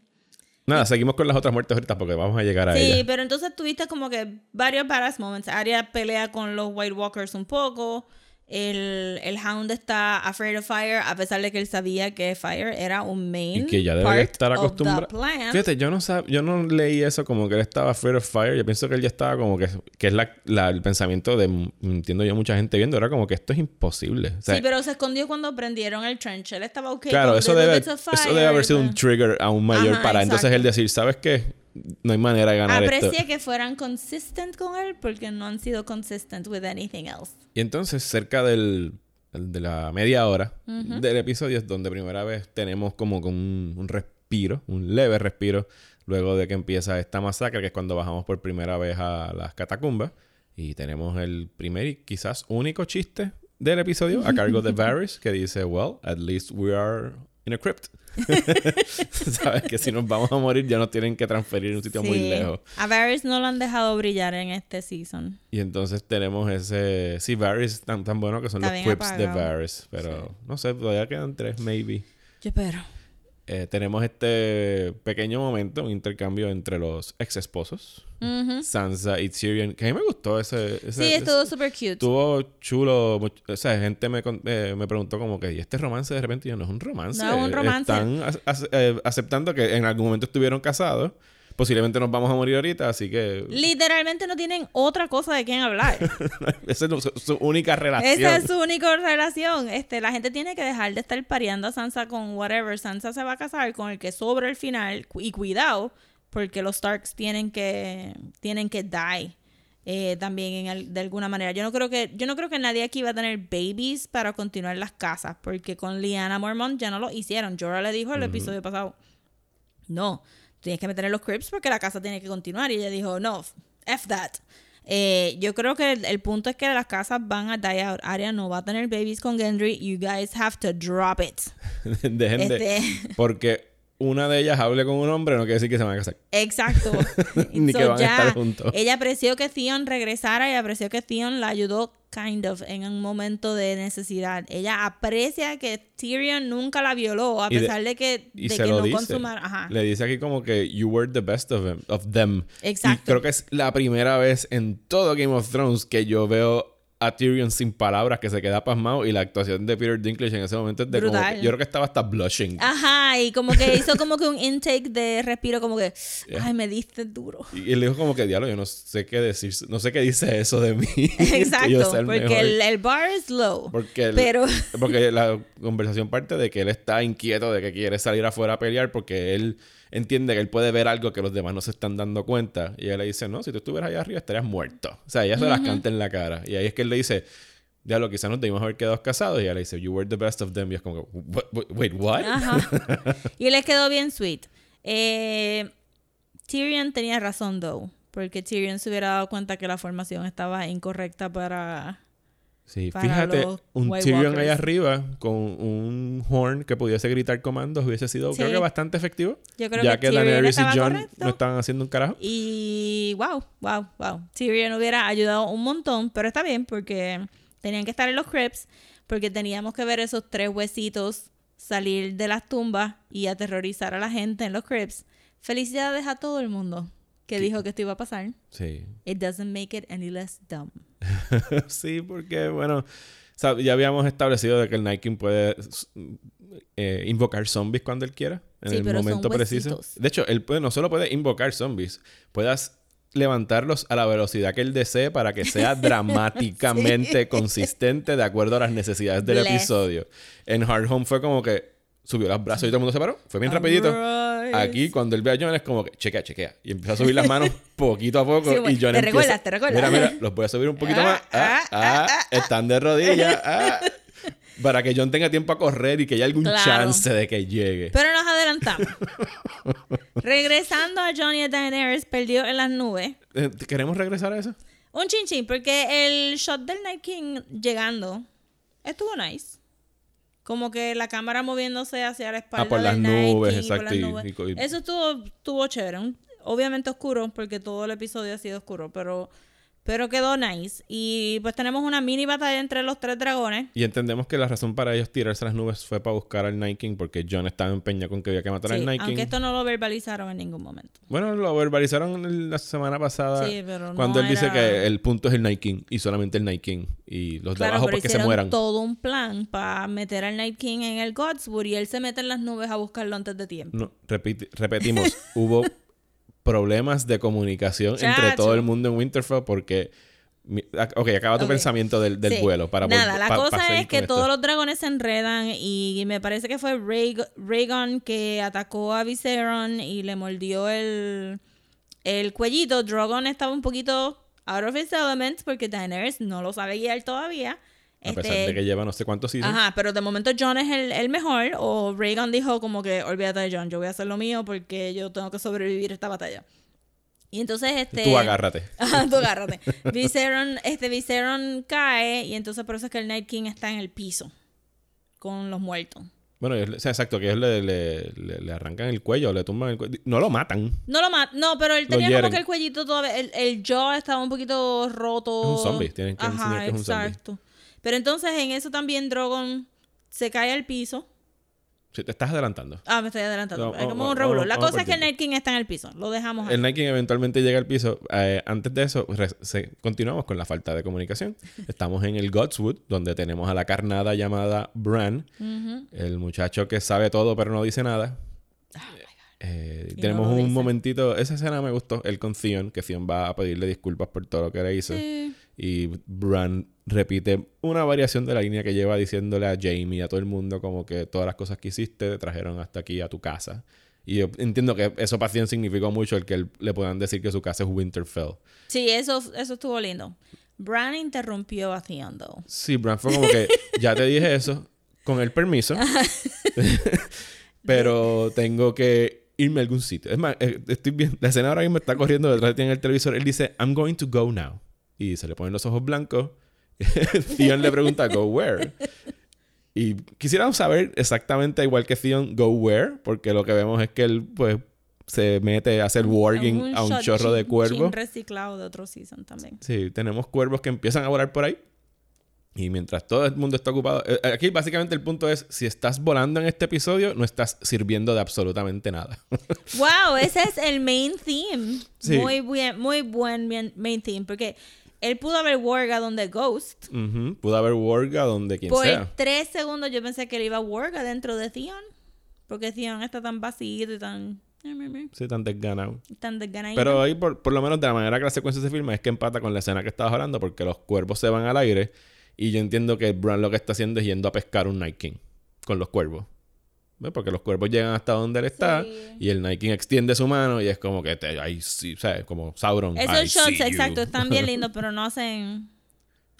Nada, seguimos con las otras muertes ahorita porque vamos a llegar a Sí, ellas. pero entonces tuviste como que varios badass moments. Arya pelea con los White Walkers un poco. El, el Hound está afraid of fire, a pesar de que él sabía que fire era un main Y que ya debe part estar acostumbrado. Fíjate, yo no sab- yo no leí eso como que él estaba afraid of fire. Yo pienso que él ya estaba como que, que es la, la- el pensamiento de, entiendo yo, mucha gente viendo. Era como que esto es imposible. O sea, sí, pero se escondió cuando prendieron el trench. Él estaba ok. claro, eso debe, eso debe haber sido un trigger aún mayor Ajá, para entonces él exacto. decir, ¿sabes qué? No hay manera de ganar esto. Aprecia que fueran consistent con él porque no han sido consistent with anything else. Y entonces, cerca del, de la media hora del episodio es donde primera vez tenemos como que un, un respiro, un leve respiro, luego de que empieza esta masacre, que es cuando bajamos por primera vez a las catacumbas. Y tenemos el primer y quizás único chiste del episodio a cargo de Varys, que dice, well, at least we are in a crypt. Sabes que si nos vamos a morir ya nos tienen que transferir a un sitio muy Sí. lejos. A Varys no lo han dejado brillar en este season. Y entonces tenemos ese. Sí, Varys tan, tan bueno que son Está los quips de apagado. Varys. Pero no sé, todavía quedan tres, maybe. Yo espero. Eh, tenemos este pequeño momento, un intercambio entre los ex esposos, Ujú. Sansa y Tyrion. Que a mí me gustó ese. ese Sí, estuvo super cute. Estuvo chulo. O sea, gente me, eh, me preguntó como que, ¿y este romance de repente? Y yo, no es un romance. No es un romance. Están ac- ac- eh, aceptando que en algún momento estuvieron casados. Posiblemente nos vamos a morir ahorita, así que Literalmente no tienen otra cosa de quién hablar. esa es su, su única relación. Esa es su única relación. Este, la gente tiene que dejar de estar pareando a Sansa con whatever. Sansa se va a casar con el que sobra al final. Y cuidado, porque los Starks tienen que, tienen que die. eh, también en de alguna manera. Yo no creo que, yo no creo que nadie aquí va a tener babies para continuar las casas. Porque con Lyanna Mormont ya no lo hicieron. Jorah le dijo el episodio pasado. No, tienes que meter en los crips porque la casa tiene que continuar. Y ella dijo, no, F that. Eh, yo creo que el, el punto es que las casas van a die out. Arya no va a tener babies con Gendry. You guys have to drop it. Dejen de. Este- Porque una de ellas hable con un hombre no quiere decir que se van a casar. Exacto. Ni So, que van a estar juntos. Ella apreció que Theon regresara y apreció que Theon la ayudó, kind of, en un momento de necesidad. Ella aprecia que Tyrion nunca la violó, a de- pesar de, que, Y de se que lo no dice. consumara. Ajá. Le dice aquí como que you were the best of them. Of them. Exacto. Y creo que es la primera vez en todo Game of Thrones que yo veo a Tyrion sin palabras que se queda pasmado y la actuación de Peter Dinklage en ese momento es de como que- yo creo que estaba hasta blushing. Ajá, y como que hizo como que un intake de respiro, como que, ay, me diste duro. Y él dijo como que diálogo, yo no sé qué decir, no sé qué dice eso de mí. Exacto, el porque el, el bar es low. Porque, el- pero porque la conversación parte de que él está inquieto de que quiere salir afuera a pelear porque él entiende que él puede ver algo que los demás no se están dando cuenta. Y ella le dice, no, si tú estuvieras allá arriba estarías muerto. O sea, ella se las canta en la cara. Y ahí es que él le dice, diablo, quizás nos debimos haber quedado casados. Y ella le dice, you were the best of them. Y es como, "What- what- wait, what? Ajá. Y les quedó bien sweet. Eh, Tyrion tenía razón, though. Porque Tyrion se hubiera dado cuenta que la formación estaba incorrecta para. Sí, fíjate, un Tyrion ahí arriba con un horn que pudiese gritar comandos hubiese sido, creo que bastante efectivo. Yo creo ya que que, Daenerys y correcto. no estaban haciendo un carajo. Y wow, wow, wow. Tyrion hubiera ayudado un montón, pero está bien porque tenían que estar en los crypts, porque teníamos que ver esos tres huesitos salir de las tumbas y aterrorizar a la gente en los crypts. Felicidades a todo el mundo que dijo que esto iba a pasar. Sí. It doesn't make it any less dumb. sí, porque, bueno, ya habíamos establecido de que el King puede eh, invocar zombies cuando él quiera, en Sí, el pero son momento preciso. huesitos. De hecho, él puede- no solo puede invocar zombies, puedas levantarlos a la velocidad que él desee para que sea dramáticamente consistente de acuerdo a las necesidades del Bless. episodio. En Hard Home fue como que subió los brazos y todo el mundo se paró. Fue bien rapidito. Aquí, cuando él ve a John, es como que chequea, chequea. Y empieza a subir las manos poquito a poco. Sí, y John te empieza... recuerdas, te recuerdas. Mira, mira, los voy a subir un poquito Ah, más. Ah, ah, ah, están de rodillas. ah. Para que John tenga tiempo a correr y que haya algún Claro. chance de que llegue. Pero nos adelantamos. Regresando a Johnny y a Daenerys perdido en las nubes. Eh, ¿Queremos regresar a eso? Un chin chin, porque el shot del Night King llegando estuvo nice. Como que la cámara moviéndose hacia la espalda Ah, por las nubes, exacto, Eso estuvo, estuvo chévere. Un- obviamente oscuro, porque todo el episodio ha sido oscuro, pero, pero quedó nice. Y pues tenemos una mini batalla entre los tres dragones. Y entendemos que la razón para ellos tirarse a las nubes fue para buscar al Night King porque John estaba empeñado con que había que matar Sí, al Night King. aunque esto no lo verbalizaron en ningún momento. Bueno, lo verbalizaron la semana pasada Sí, pero no cuando él dice que el punto es el Night King y solamente el Night King y los de Claro, abajo pero porque se mueran. todo un plan para meter al Night King en el Godswood y él se mete en las nubes a buscarlo antes de tiempo. No, repetimos, hubo problemas de comunicación entre todo el mundo en Winterfell porque... Ok, acaba tu pensamiento del, del Sí. vuelo para Nada, la pa- cosa es que esto. todos los dragones se enredan y me parece que fue Rhaeg- Rhaegon que atacó a Viserys y le mordió el, el cuellito. Drogon estaba un poquito out of his elements porque Daenerys no lo sabe guiar todavía. A pesar Este, de que lleva no sé cuántos seasons. Ajá, pero de momento John es el, el mejor. O Reagan dijo como que olvídate de John, yo voy a hacer lo mío porque yo tengo que sobrevivir esta batalla. Y entonces este. Tú agárrate. Ajá, tú agárrate. Viseron, este Viseron cae y entonces por eso es que el Night King está en el piso con los muertos. Bueno, o sea, exacto, que ellos le, le- le- le arrancan el cuello, le tumban el cuello. No lo matan. No lo mata, no, pero él tenía como que el cuellito todavía, el, el jaw estaba un poquito roto. Es un zombie, tienen que enseñar Ajá, que es un zombie. exacto. Pero entonces en eso también Drogon se cae al piso. Sí, te estás adelantando. Ah, me estoy adelantando. No, es como un revuelo. vamos- La cosa es que el. Night King está en el piso. Lo dejamos ahí. El Night King eventualmente llega al piso. Eh, antes de eso, continuamos con la falta de comunicación. Estamos en el Godswood, donde tenemos a la carnada llamada Bran, el muchacho que sabe todo pero no dice nada. Eh, Y tenemos no un dice. momentito, esa escena me gustó, él con Theon, que Theon va a pedirle disculpas por todo lo que le hizo. Sí. Y Bran repite una variación de la línea que lleva diciéndole a Jamie y a todo el mundo como que todas las cosas que hiciste te trajeron hasta aquí a tu casa. Y yo entiendo que eso para Theon significó mucho el que le puedan decir que su casa es Winterfell. Sí, eso, eso estuvo lindo. Bran interrumpió a Theon, though. Sí, Bran fue como que ya te dije eso con el permiso. pero tengo que irme a algún sitio. Es más, eh, estoy bien. La escena ahora mismo está corriendo detrás de ti en el televisor. Él dice, I'm going to go now. Y se le ponen los ojos blancos. Theon le pregunta, go where? Y quisiéramos saber exactamente, igual que Theon, go where, porque lo que vemos es que él, pues, se mete a hacer warging a un chorro de cuervos. reciclado de otro season también. Sí, tenemos cuervos que empiezan a volar por ahí. Y mientras todo el mundo está ocupado. eh, Aquí básicamente el punto es: si estás volando en este episodio, no estás sirviendo de absolutamente nada. Wow, ese es el main theme. Sí. Muy muy buen main theme. Porque él pudo haber warga donde Ghost. Pudo haber Warga donde quien Por sea. tres segundos yo pensé que él iba a warga dentro de Theon. Porque Theon está tan vacío y tan. Sí, tan desganado. tan desganadito. Pero ahí, por, por lo menos de la manera que la secuencia se filma, es que empata con la escena que estabas hablando, porque los cuervos se van al aire. Y yo entiendo que Bran lo que está haciendo es yendo a pescar un Night King con los cuervos. Porque los cuervos llegan hasta donde él está Sí. y el King extiende su mano y es como que te, ahí sí, ¿sabes? Como Sauron. Esos I shots, exacto, están bien lindos, pero no hacen.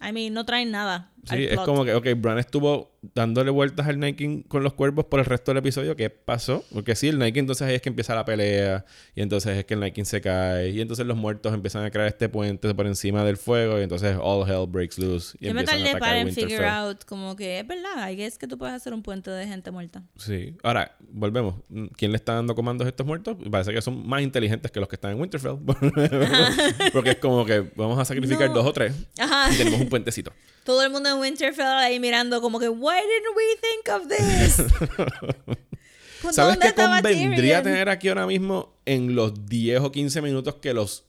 I mean, no traen nada. Sí, es como que, ok, Bran estuvo dándole vueltas al King con los cuervos por el resto del episodio. ¿Qué pasó? Porque sí, el King entonces ahí es que empieza la pelea y entonces es que el King se cae y entonces los muertos empiezan a crear este puente por encima del fuego y entonces all hell breaks loose y Yo me tardé para en figure out como que es verdad, I guess que tú puedes hacer un puente de gente muerta. Sí. Ahora, volvemos. ¿Quién le está dando comandos a estos muertos? Parece que son más inteligentes que los que están en Winterfell. Porque es como que vamos a sacrificar No. dos o tres Ajá. y tenemos un puentecito. Todo el mundo en Winterfell ahí mirando como que why didn't we think of this? Pues, ¿Sabes ¿dónde qué convendría Tyrion? tener aquí ahora mismo en los 10 o 15 minutos que los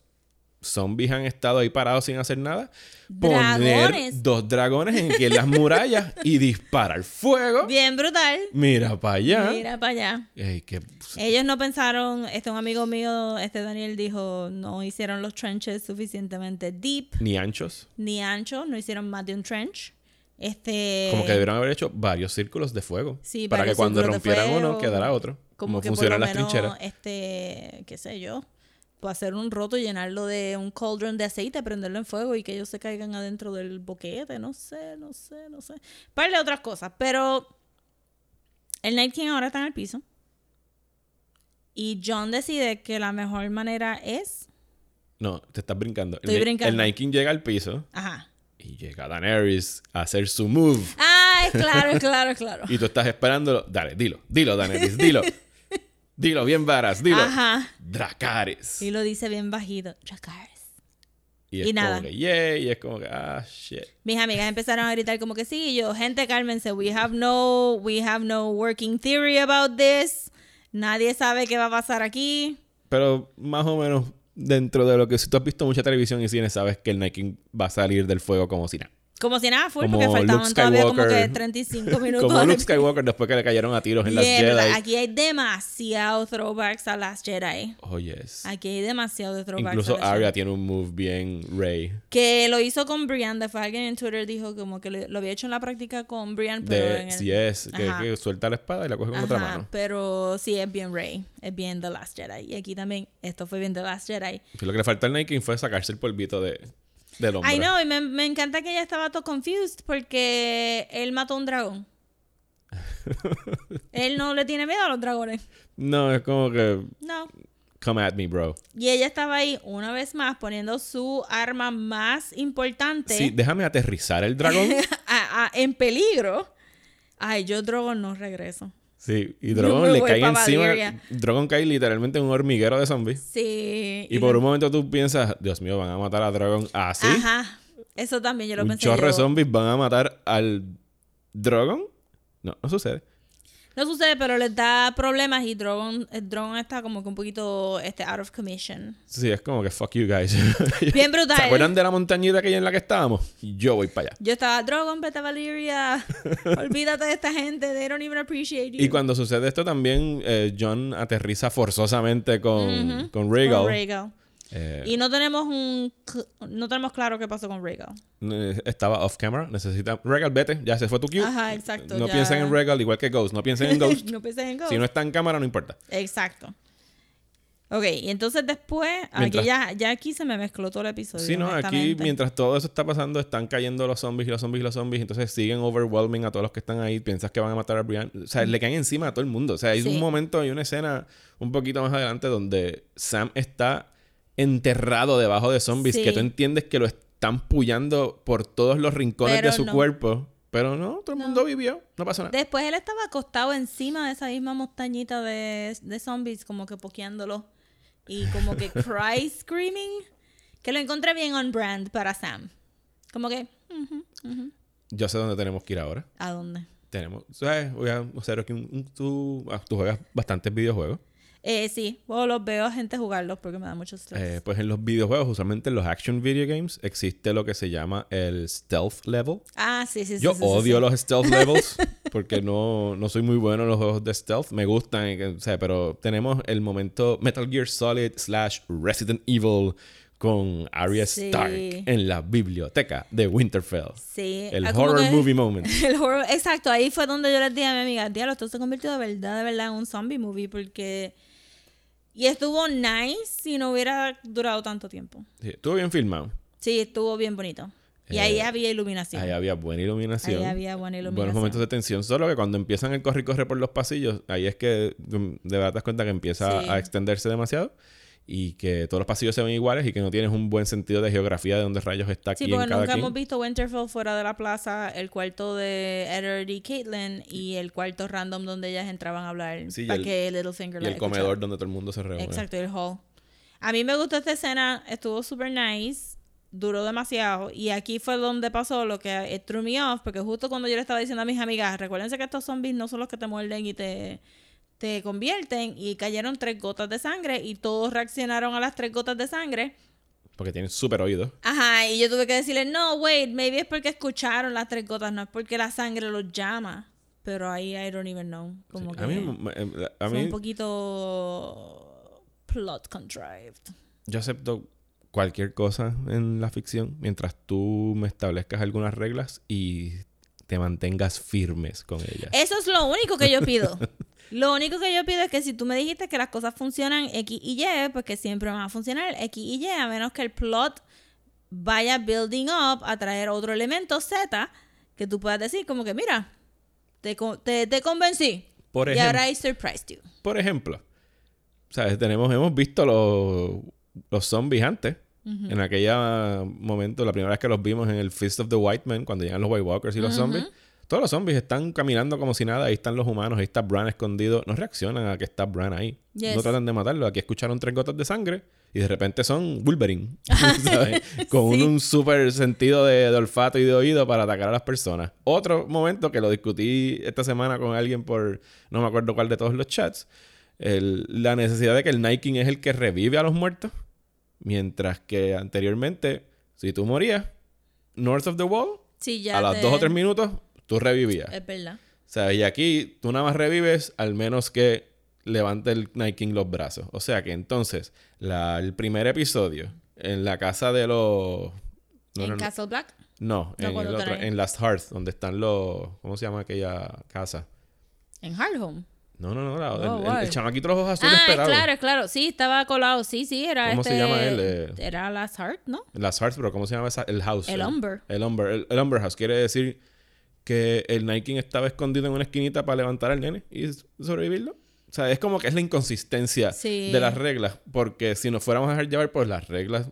zombies han estado ahí parados sin hacer nada? Poner Dragones. dos dragones en que las murallas y disparar fuego. Bien brutal. Mira para allá. Mira para allá. Ey, qué- Ellos no pensaron, este un amigo mío, este Daniel dijo, no hicieron los trenches suficientemente deep Ni anchos. ni anchos, no hicieron más de un trench. Este Como que debieron haber hecho varios círculos de fuego. Sí, para que cuando rompieran uno quedara otro. Como, como que funcionan las menos, trincheras. este, qué sé yo, Puede hacer un roto llenarlo de un cauldron de aceite, prenderlo en fuego y que ellos se caigan adentro del boquete. No sé, no sé, no sé. Par de otras cosas. Pero el Night King ahora está en el piso. Y John decide que la mejor manera es. No, te estás brincando. Estoy el, brincando. el Night King llega al piso Ajá. y llega Daenerys a hacer su move. Ah, es claro, claro, claro. Y tú estás esperándolo. Dale, dilo, dilo, Daenerys, dilo. dilo bien varas, dilo. Ajá. Dracarys. Y lo dice bien bajito. Dracarys. Y es y nada. como que, yay, y es como que, ah, shit. Mis amigas empezaron a gritar como que sí, y yo, gente, cálmense, we have no, we have no working theory about this. Nadie sabe qué va a pasar aquí. Pero más o menos dentro de lo que si tú has visto mucha televisión y cine, sabes que el King va a salir del fuego como si nada. Como si nada, full, Como porque faltaban todavía como que Skywalker. 35 minutos. Como Luke Skywalker después que le cayeron a tiros en las Mierda, Jedi. aquí hay demasiado throwbacks a Last Jedi. Oh, yes. Aquí hay demasiado de throwbacks Incluso a Arya Jedi. tiene un move bien Rey. Que lo hizo con Brian. Después alguien en Twitter dijo como que lo, había hecho en la práctica con Brian, pero en De el- si es que, suelta la espada y la coge con otra mano. Pero sí, es bien Rey. Es bien The Last Jedi. Y aquí también, esto fue bien The Last Jedi. Lo que le falta al Night King fue sacarse el polvito de, del hombre. I know, y me, me encanta que ella estaba todo confused porque él mató a un dragón. él no le tiene miedo a los dragones. No, es como que No. come at me, bro. Y ella estaba ahí una vez más poniendo su arma más importante Sí, déjame aterrizar el dragón. a- a- en peligro. Ay, yo Drogon no regreso. Sí, y Drogon le cae encima. Valiria. Drogon cae literalmente en un hormiguero de zombies. Sí. Y por un momento tú piensas, Dios mío, van a matar a Drogon así. Ajá. Eso también yo lo un pensé. chorro de zombies van a matar al Drogon. No, no sucede. No sucede, pero les da problemas y Drogon, el Drogon está como que un poquito este, out of commission. Sí, es como que fuck you guys. Bien brutal. ¿Se acuerdan de la montañita aquella en la que estábamos? Yo voy para allá. Yo estaba, Drogon, vete a Valyria. Olvídate de esta gente. They don't even appreciate you. Y cuando sucede esto también, eh, John aterriza forzosamente con, con Rhaegal. Con Rhaegal. Eh, Y no tenemos un... No tenemos claro qué pasó con Rhaegal. eh, estaba off camera. Necesita... Rhaegal, vete. Ya se fue tu cue. Ajá, exacto, No ya. piensen en Rhaegal igual que Ghost. No piensen en Ghost. no pensé en Ghost. si no está en cámara, no importa. Exacto. Ok, y entonces después, aquí Mientras- ya, ya aquí se me mezcló todo el episodio. Sí, no, aquí mientras todo eso está pasando, están cayendo los zombies y los zombies y los zombies, entonces siguen overwhelming a todos los que están ahí, piensas que van a matar a Brian, o sea, le caen encima a todo el mundo, o sea, hay Sí. un momento, hay una escena un poquito más adelante donde Sam está enterrado debajo de zombies, Sí. que tú entiendes que lo están pullando por todos los rincones Pero de su no. cuerpo, pero no, todo el mundo vivió, no pasó nada. Después él estaba acostado encima de esa misma montañita de, de zombies, como que pokeándolo. Y como que cry screaming. Que lo encontré bien on brand para Sam. Como que. Yo sé dónde tenemos que ir ahora. ¿a dónde? Tenemos, ¿sabes? Voy a hacer aquí un, un- tú, ah, tú juegas bastantes videojuegos. Eh, sí, o los veo a gente jugarlos porque me da mucho estrés. Eh, pues en los videojuegos, usualmente en los action video games, existe lo que se llama el stealth level. ah, sí, sí, sí. Yo sí, sí, odio sí. los stealth levels porque no, no soy muy bueno en los juegos de stealth. Me gustan, que- o sea, pero tenemos el momento Metal Gear Solid slash Resident Evil con Arya Sí. Stark en la biblioteca de Winterfell. Sí. El ah, horror que- movie moment. El horror, exacto, ahí fue donde yo les dije a mi amiga, diablo, esto se convirtió de verdad, de verdad en un zombie movie porque... Y estuvo nice si no hubiera durado tanto tiempo. Sí, estuvo bien filmado. Sí, estuvo bien bonito. Y Eh, ahí había iluminación. Ahí había buena iluminación. Ahí había buena Buenos iluminación. momentos de tensión. Solo que cuando empiezan el corre y corre por los pasillos, ahí es que mm, de verdad te das cuenta que empieza Sí. a extenderse demasiado y que todos los pasillos se ven iguales y que no tienes un buen sentido de geografía de dónde rayos está aquí Sí, en porque cada nunca quien. hemos visto Winterfell fuera de la plaza, el cuarto de Eddard y Caitlyn y el cuarto random donde ellas entraban a hablar Sí, para el- que Littlefinger Y la el escuchara. comedor donde todo el mundo se reúne. Exacto, el hall. A mí me gustó esta escena, estuvo super nice, duró demasiado. Y aquí fue donde pasó lo que it threw me off, porque justo cuando yo le estaba diciendo a mis amigas, recuérdense que estos zombies no son los que te muerden y te, te convierten, y cayeron tres gotas de sangre, y todos reaccionaron a las tres gotas de sangre. Porque tienen súper oído. Ajá, y yo tuve que decirle, no, wait, maybe es porque escucharon las tres gotas, no es porque la sangre los llama. Pero ahí I don't even know. Como que A mí, a mí un poquito plot contrived. yo acepto cualquier cosa en la ficción mientras tú me establezcas algunas reglas y te mantengas firmes con ellas. Eso es lo único que yo pido. Lo único que yo pido es que si tú me dijiste que las cosas funcionan X y Y, pues que siempre van a funcionar X y Y, a menos que el plot vaya building up a traer otro elemento Z que tú puedas decir como que, mira, te, te, te convencí. Por y ejemplo. ahora I surprised you. Por ejemplo, ¿sabes? Tenemos, hemos visto los, los zombies antes. En aquel momento, la primera vez que los vimos en el Feast of the White Men, cuando llegan los White Walkers y los zombies, todos los zombies están caminando como si nada. Ahí están los humanos, ahí está Bran escondido. No reaccionan a que está Bran ahí. Yes. No tratan de matarlo. Aquí escucharon tres gotas de sangre y de repente son Wolverine. ¿sabes? Con un, Sí. un súper sentido de, de olfato y de oído para atacar a las personas. Otro momento que lo discutí esta semana con alguien por no me acuerdo cuál de todos los chats. el- la necesidad de que el King es el que revive a los muertos. Mientras que anteriormente, si tú morías, North of the Wall, Sí, ya a los te- dos o tres minutos, tú revivías. Es verdad. O sea, y aquí tú nada más revives al menos que levante el Night King los brazos. O sea que entonces, la- el primer episodio en la casa de los... No, en no, no. Castle Black. No, en, el otro, en Last Hearth, donde están los... ¿Cómo se llama aquella casa? En Hard Home. No, no, no, la- Oh, el, el- el wow. chamaquito de los ojos azules Ah, pelado. claro, claro. Sí, estaba colado. Sí, sí, era ¿Cómo este... se llama él? Eh, Era Last Heart, ¿no? Las Hearts, pero ¿cómo se llama esa? El House. El eh. Umber. El Umber. El, el Umber House. Quiere decir que el King estaba escondido en una esquinita para levantar al nene y sobrevivirlo. O sea, es como que es la inconsistencia Sí. de las reglas. Porque si nos fuéramos a dejar llevar por las reglas,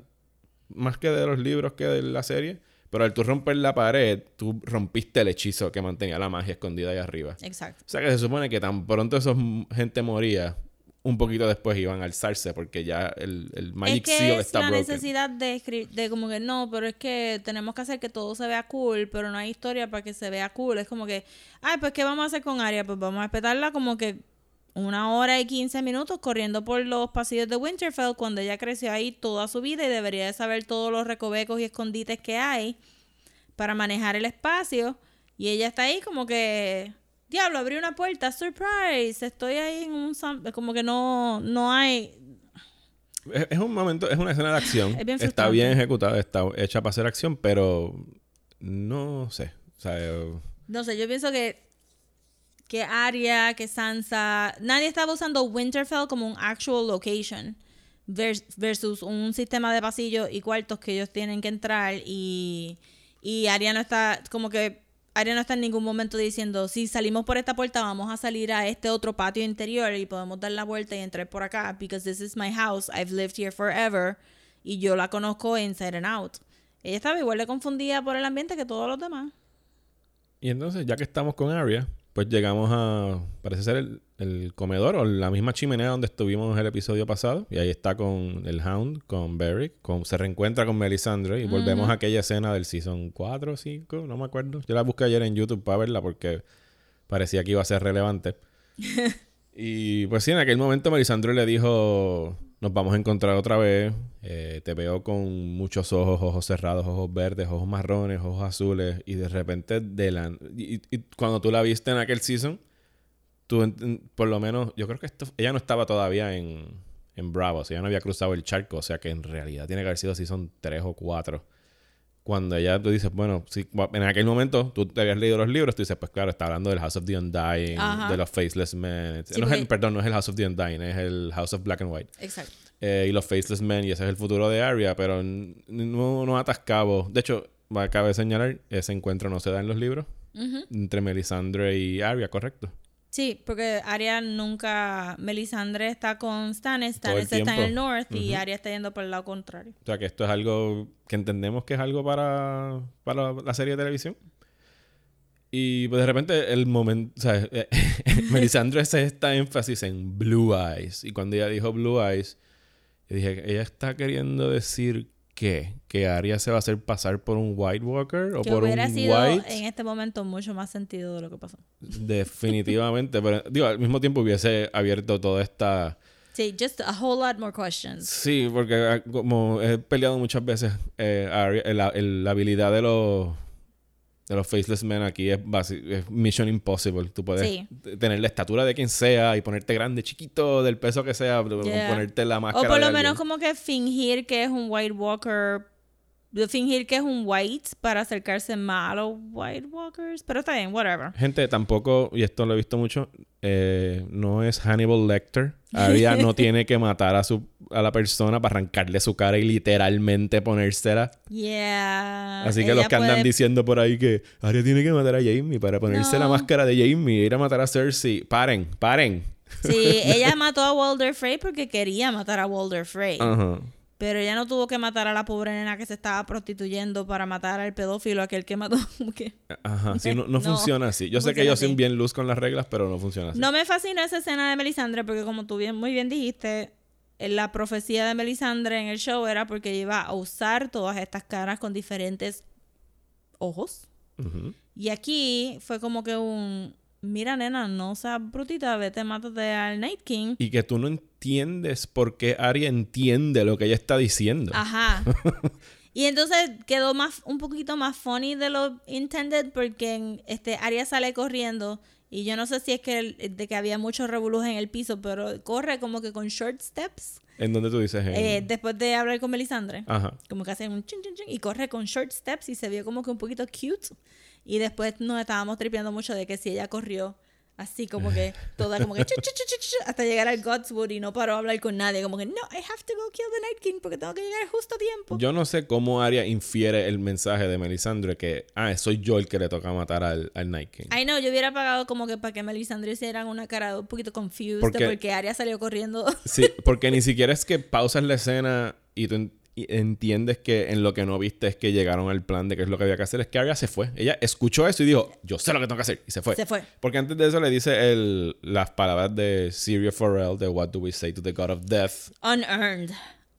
más que de los libros que de la serie, pero al tú romper la pared, tú rompiste el hechizo que mantenía la magia escondida ahí arriba. Exacto. O sea que se supone que tan pronto esa gente moría, un poquito después iban a alzarse porque ya el, el Magic es que Seal es está la broken. necesidad de escribir, de como que no, pero es que tenemos que hacer que todo se vea cool, pero no hay historia para que se vea cool. Es como que, ay, pues ¿qué vamos a hacer con Arya? Pues vamos a respetarla como que una hora y 15 minutos corriendo por los pasillos de Winterfell cuando ella creció ahí toda su vida y debería de saber todos los recovecos y escondites que hay para manejar el espacio. Y ella está ahí como que, diablo, abrí una puerta, surprise, estoy ahí en un... sam-". Como que no, no hay... Es, es un momento, es una escena de acción. Es bien está bien ejecutada, está hecha para hacer acción, pero no sé. O sea, eh, No sé, yo pienso que que Arya, que Sansa, nadie estaba usando Winterfell como un actual location vers- versus un sistema de pasillos y cuartos que ellos tienen que entrar y y Arya no está como que Arya no está en ningún momento diciendo, si salimos por esta puerta vamos a salir a este otro patio interior y podemos dar la vuelta y entrar por acá because this is my house, I've lived here forever y yo la conozco inside and out. Ella estaba igual de confundida por el ambiente que todos los demás. y entonces, ya que estamos con Arya, pues llegamos a. Parece ser el, el comedor o la misma chimenea donde estuvimos el episodio pasado. Y ahí está con el Hound, con Beric, con, se reencuentra con Melisandre. Y volvemos a aquella escena del season 4 o 5, no me acuerdo. Yo la busqué ayer en YouTube para verla porque parecía que iba a ser relevante. y pues sí, en aquel momento Melisandre le dijo: Nos vamos a encontrar otra vez. Eh, te veo con muchos ojos, ojos cerrados, ojos verdes, ojos marrones, ojos azules. Y de repente, de y, cuando tú la viste en aquel season, tú, por lo menos, yo creo que esto, ella no estaba todavía en, en Bravo, o sea, ella no había cruzado el charco, o sea que en realidad tiene que haber sido season 3 o 4. Cuando ella tú dices, bueno, sí, en aquel momento tú te habías leído los libros, tú dices, pues claro, está hablando del House of the Undying, Ajá. de los Faceless Men. Sí, no es el- perdón, no es el House of the Undying, es el House of Black and White. Exacto. Eh, y los Faceless Men, y ese es el futuro de Arya, pero no, no atas cabo. De hecho, va- cabe señalar, ese encuentro no se da en los libros entre Melisandre y Arya, ¿correcto? Sí, porque Arya nunca. Melisandre está con Stannis, Stannis está en el north y Arya está yendo por el lado contrario. O sea, que esto es algo que entendemos que es algo para, para la serie de televisión. Y pues de repente el momento, o sea, eh, Melisandre hace esta énfasis en Blue Eyes. Y cuando ella dijo Blue Eyes, yo dije, ella está queriendo decir que, que Arya se va a hacer pasar por un White Walker o Que por un sido White. en este momento mucho más sentido de lo que pasó. Definitivamente. Pero digo, al mismo tiempo hubiese abierto toda esta... Sí, just a whole lot more questions. Sí, porque ah, como he peleado muchas veces, eh, Arya- el- el- la habilidad de los de los Faceless Men aquí es, es Mission Impossible. Tú puedes Sí. tener la estatura de quien sea y ponerte grande, chiquito, del peso que sea, Yeah. ponerte la O máscara por de lo menos como que fingir que es un White Walker fingir que es un white para acercarse más a los White Walkers. Pero está bien, whatever. Gente, tampoco, y esto lo he visto mucho, eh, no es Hannibal Lecter. Arya no tiene que matar a su a la persona para arrancarle su cara y literalmente ponérsela. Yeah. Así que los que andan diciendo por ahí que Arya tiene que matar a Jamie para ponerse la máscara de Jamie e ir a matar a Cersei. Paren, paren. Sí, ella mató a Walder Frey porque quería matar a Walder Frey. Ajá. Pero ella no tuvo que matar a la pobre nena que se estaba prostituyendo para matar al pedófilo, aquel que mató. que- Ajá, sí, no, no No, funciona así. Yo sé que son así. bien luz con las reglas, pero no funciona así. No me fascinó esa escena de Melisandre porque como tú bien, muy bien dijiste, en la profecía de Melisandre en el show era porque iba a usar todas estas caras con diferentes ojos. Y aquí fue como que un, mira nena, no seas brutita, vete, mátate al Night King. Y que tú no entiendes por qué Arya entiende lo que ella está diciendo. Ajá. Y entonces quedó más un poquito más funny de lo intended porque este Arya sale corriendo y yo no sé si es que el- de que había mucho revoluje en el piso, pero corre como que con short steps ¿En dónde tú dices? En- eh, después de hablar con Melisandre. Ajá. Como que hace un chin, chin, chin y corre con short steps y se vio como que un poquito cute. Y después nos estábamos tripeando mucho de que si ella corrió así como que toda como que chu, hasta llegar al Godswood y no paró a hablar con nadie. Como que no, I have to go kill the Night King porque tengo que llegar justo a tiempo. Yo no sé cómo Arya infiere el mensaje de Melisandre que, ah, soy yo el que le toca matar al, al Night King. Ay no, yo hubiera pagado como que para que Melisandre hicieran una cara un poquito confused Porque- porque Arya salió corriendo. Sí, porque ni siquiera es que pausas la escena y tú entiendes que en lo que no viste es que llegaron al plan de qué es lo que había que hacer. Es que Arya se fue. Ella escuchó eso y dijo, yo sé lo que tengo que hacer. Y se fue. Se fue. Porque antes de eso le dice el, las palabras de Syria Forel de What do we say to the God of Death. Unearned.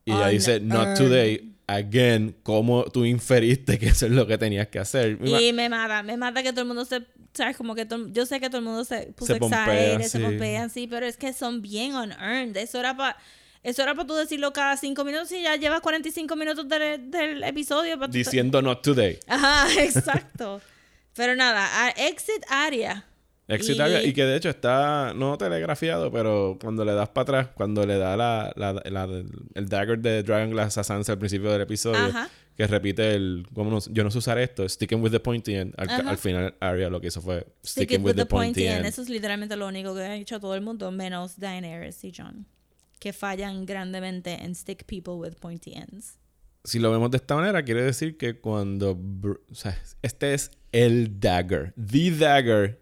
Y ella dice, not today. Again, ¿cómo tú inferiste que eso es lo que tenías que hacer? Y me mata, me mata que todo el mundo se, sabes, como que todo- yo sé que todo el mundo se puso Se pompea, excited, se pompean, sí, pero es que son bien unearned. Eso era para eso era para tú decirlo cada cinco minutos y ya llevas 45 minutos del, del episodio. para Diciendo not today. Ajá, exacto. pero nada, exit área. Exit Y- Arya, y que de hecho está no telegrafiado, pero cuando le das para atrás, cuando le da la, la- la- el dagger de Dragon Glass a Sansa al principio del episodio, Ajá. que repite el ¿cómo no- yo no sé usar esto, sticking with the pointy end. Al, final Arya lo que hizo fue Stick sticking it with the pointy end. Eso es literalmente lo único que ha hecho todo el mundo, menos Daenerys y John. Que fallan grandemente en stick people with pointy ends. Si lo vemos de esta manera, quiere decir que cuando o sea, este es el dagger, the dagger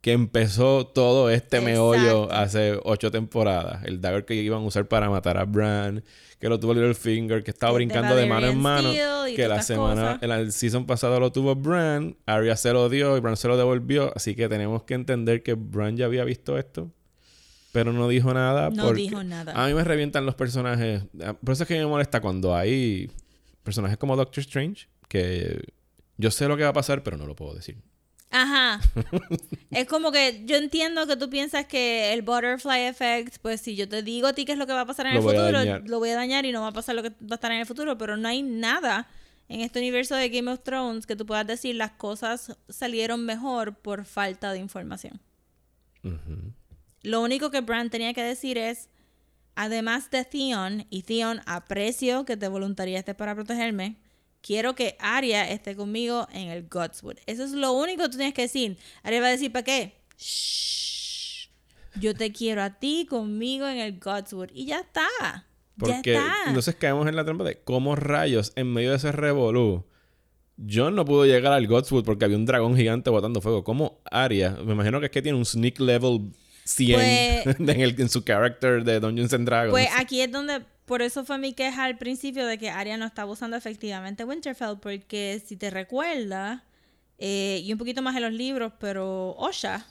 que empezó todo este meollo Exacto. hace ocho temporadas. El dagger que iban a usar para matar a Bran, que lo tuvo Littlefinger, que estaba Que brincando de mano en mano, que la semana, en el season pasado lo tuvo Bran, Arya se lo dio y Bran se lo devolvió, así que tenemos que entender que Bran ya había visto esto. Pero no dijo nada. No dijo nada. A mí me revientan los personajes. Por eso es que me molesta cuando hay personajes como Doctor Strange, que yo sé lo que va a pasar, pero no lo puedo decir. Ajá. es como que yo entiendo que tú piensas que el butterfly effect, pues si yo te digo a ti qué es lo que va a pasar en Lo el futuro, lo voy a dañar y no va a pasar lo que va a estar en el futuro, pero no hay nada en este universo de Game of Thrones que tú puedas decir las cosas salieron mejor por falta de información. Lo único que Bran tenía que decir es, además de Theon, y Theon aprecio que te voluntariaste para protegerme, quiero que Arya esté conmigo en el Godswood. Eso es lo único que tú tienes que decir. Arya va a decir, ¿para qué? Shh. Yo te quiero a ti conmigo en el Godswood. Y ya está. ya Porque está. entonces caemos en la trampa de cómo rayos, en medio de ese revolú, John no pudo llegar al Godswood porque había un dragón gigante botando fuego. ¿Cómo Arya? Me imagino que es que tiene un sneak level 100 Pues- en, el- en su character de Dungeons and Dragons. Pues aquí es donde, por eso fue mi queja al principio de que Arya no estaba usando efectivamente Winterfell, porque si te recuerdas, eh, y un poquito más en los libros, pero Osha,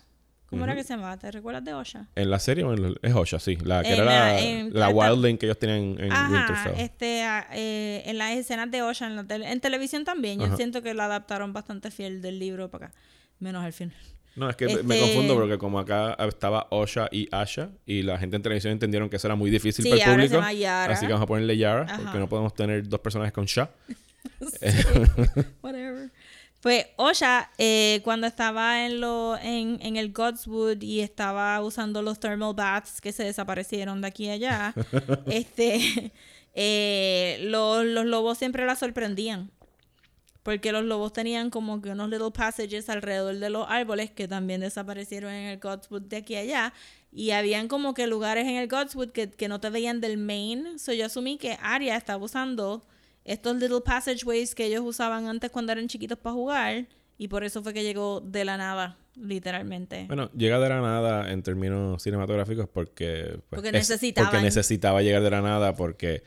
¿cómo era que se llamaba? ¿Te recuerdas de Osha? ¿En la serie o en la- Es Osha, sí. La que En era la- la, en- la esta- Wildling que ellos tienen en Ajá, Winterfell. este, eh, en las escenas de Osha en, la tele- en televisión también, yo Ajá. siento que la adaptaron bastante fiel del libro para acá, menos al final. No, es que me- me Este- confundo porque como acá estaba Osha y Asha y la gente en televisión entendieron que eso era muy difícil Sí, para el ahora se público. llama Yara. Así que vamos a ponerle Yara Ajá. porque no podemos tener dos personajes con Sha. Whatever. Pues Osha, eh, cuando estaba en, lo, en, en el Godswood y estaba usando los thermal baths que se desaparecieron de aquí a allá, este, eh, los, los lobos siempre la sorprendían. Porque los lobos tenían como que unos little passages alrededor de los árboles que también desaparecieron en el Godswood de aquí a allá. Y habían como que lugares en el Godswood que, que no te veían del main. So yo asumí que Arya estaba usando estos little passageways que ellos usaban antes cuando eran chiquitos para jugar. Y por eso fue que llegó de la nada, literalmente. Bueno, llega de la nada en términos cinematográficos porque... pues, Porque es- necesitaban. Porque necesitaba llegar de la nada porque...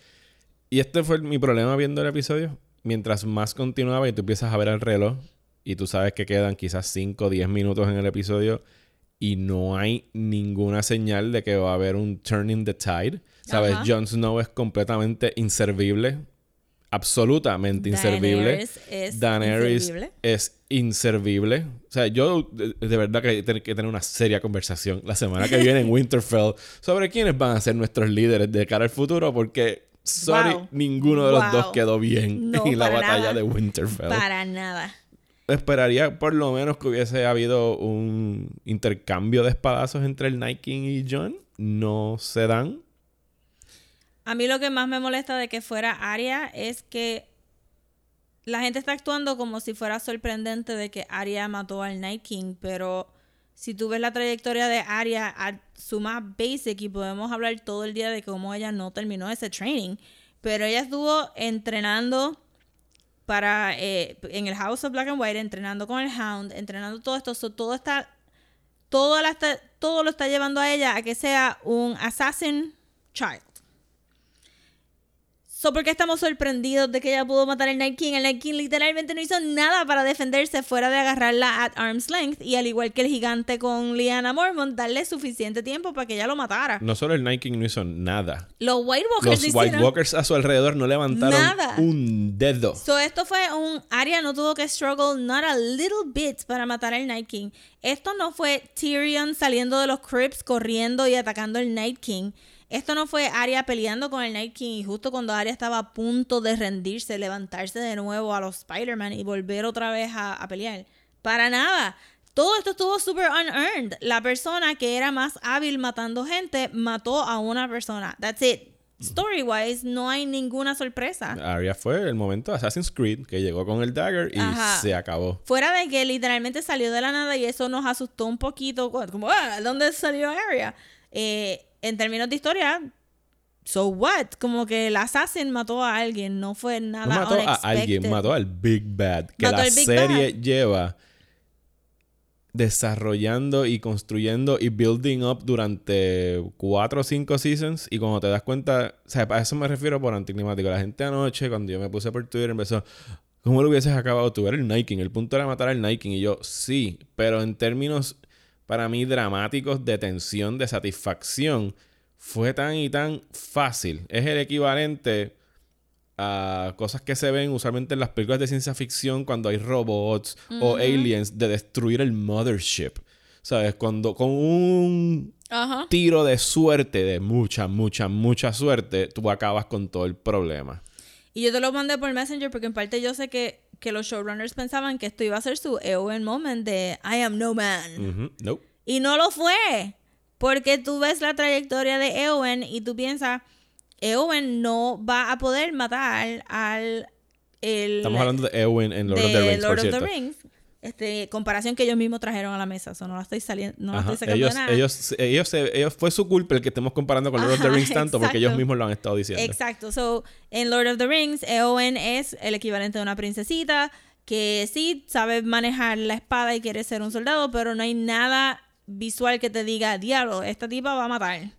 Y este fue mi problema viendo el episodio. Mientras más continuaba y tú empiezas a ver el reloj y tú sabes que quedan quizás 5 o 10 minutos en el episodio y no hay ninguna señal de que va a haber un turning the tide. ¿Sabes? Ajá. Jon Snow es completamente inservible. Absolutamente inservible. Daenerys es Daenerys inservible. es inservible. O sea, yo de, de verdad que tengo que tener una seria conversación la semana que viene en Winterfell sobre quiénes van a ser nuestros líderes de cara al futuro porque, sorry, Wow. ninguno de los Wow. dos quedó bien No, en la batalla nada. de Winterfell. Para nada. Esperaría por lo menos que hubiese habido un intercambio de espadazos entre el Night King y Jon. No se dan. A mí lo que más me molesta de que fuera Arya es que la gente está actuando como si fuera sorprendente de que Arya mató al Night King, pero si tú ves la trayectoria de Arya a su más basic y podemos hablar todo el día de cómo ella no terminó ese training, pero ella estuvo entrenando para eh, en el House of Black and White, entrenando con el Hound, entrenando todo esto, so, todo está está- todo lo está llevando a ella a que sea un assassin child. So, ¿por qué estamos sorprendidos de que ella pudo matar al Night King? El Night King literalmente no hizo nada para defenderse fuera de agarrarla at arm's length y al igual que el gigante con Lyanna Mormont, darle suficiente tiempo para que ella lo matara. No solo el Night King no hizo nada. Los White Walkers Los hicieron- White Walkers a su alrededor no levantaron Nada. un dedo. So, esto fue un Arya no tuvo que struggle not a little bit para matar al Night King. Esto no fue Tyrion saliendo de los crypts corriendo y atacando al Night King. Esto no fue Arya peleando con el Night King y justo cuando Arya estaba a punto de rendirse, levantarse de nuevo a los Spider-Man y volver otra vez a, a pelear. Para nada. Todo esto estuvo super unearned. La persona que era más hábil matando gente mató a una persona. That's it. Story wise, no hay ninguna sorpresa. Arya fue el momento de Assassin's Creed que llegó con el dagger y Ajá. se acabó. Fuera de que literalmente salió de la nada y eso nos asustó un poquito, como, ah, ¿dónde salió Arya? Eh, en términos de historia, so what? Como que el assassin mató a alguien, no fue nada No mató a alguien, mató al Big Bad. Que Mató la serie Bad. lleva desarrollando y construyendo y building up durante cuatro o cinco seasons. Y cuando te das cuenta, o sea, a eso me refiero por anticlimático. La gente anoche, cuando yo me puse por Twitter, empezó. ¿Cómo lo hubieses acabado tú? Era el King. El punto era matar al King. Y yo, sí, pero en términos para mí dramáticos de tensión, de satisfacción, fue tan y tan fácil. Es el equivalente a cosas que se ven usualmente en las películas de ciencia ficción cuando hay robots o aliens de destruir el mothership. ¿Sabes? Cuando con un tiro de suerte, de mucha, mucha, mucha suerte, tú acabas con todo el problema. Y yo te lo mandé por Messenger porque en parte yo sé que, que los showrunners pensaban que esto iba a ser su Eowyn moment de I am no man. Nope. Y no lo fue. Porque tú ves la trayectoria de Eowyn y tú piensas, Eowyn no va a poder matar al... El, Estamos hablando de Eowyn en Lord de of the Rings, Lord por of the cierto. Rings. Este, comparación que ellos mismos trajeron a la mesa. Eso no la estoy saliendo, no la estoy sacando Ellos, de nada. ellos, ellos, ellos fue su culpa el que estemos comparando con Lord of the Rings tanto porque ellos mismos lo han estado diciendo. Exacto. So, en Lord of the Rings, Eowyn es el equivalente de una princesita que sí sabe manejar la espada y quiere ser un soldado, pero no hay nada visual que te diga, diablo, esta tipa va a matar.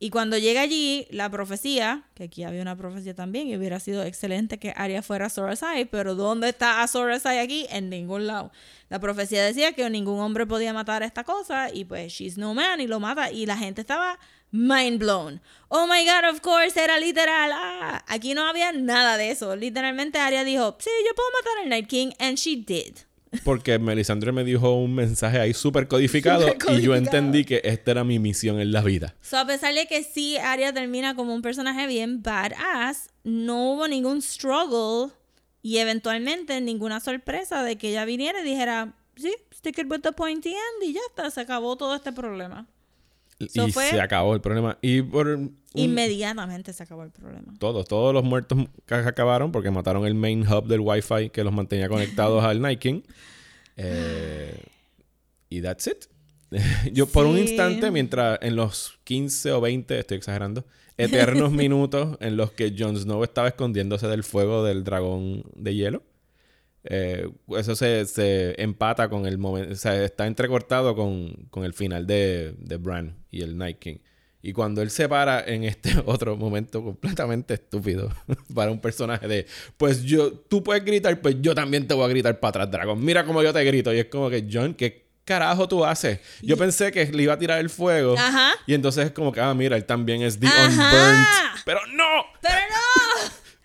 Y cuando llega allí, la profecía, que aquí había una profecía también, y hubiera sido excelente que Arya fuera Azor pero ¿dónde está Azor aquí? En ningún lado. La profecía decía que ningún hombre podía matar a esta cosa, y pues she's no man, y lo mata, y la gente estaba mind blown. Oh my god, of course, era literal. Ah, aquí no había nada de eso. Literalmente Arya dijo, sí, yo puedo matar al Night King, and she did. Porque Melisandre me dijo un mensaje ahí súper codificado, Súper y yo codificado. entendí que esta era mi misión en la vida. So, a pesar de que sí, Arya termina como un personaje bien badass, no hubo ningún struggle y eventualmente ninguna sorpresa de que ella viniera y dijera, sí, stick it with the pointy end y ya está, se acabó todo este problema. So y fue- se acabó el problema. Y por un- Inmediatamente se acabó el problema. todos, todos los muertos acabaron porque mataron el main hub del Wi-Fi que los mantenía conectados al King. Eh, y that's it. Yo por un instante, mientras en los 15 o 20, estoy exagerando, eternos minutos en los que Jon Snow estaba escondiéndose del fuego del dragón de hielo. Eh, eso se, se empata con el momento, o sea, está entrecortado con, con el final de, de Bran y el Night King. Y cuando él se para en este otro momento completamente estúpido para un personaje de, pues yo, tú puedes gritar, pues yo también te voy a gritar para atrás, dragón. Mira cómo yo te grito. Y es como que, John, ¿qué carajo tú haces? Yo pensé que le iba a tirar el fuego. Ajá. Y entonces es como que, ah, mira, él también es the Ajá. unburnt. Pero no, ¡Pero no!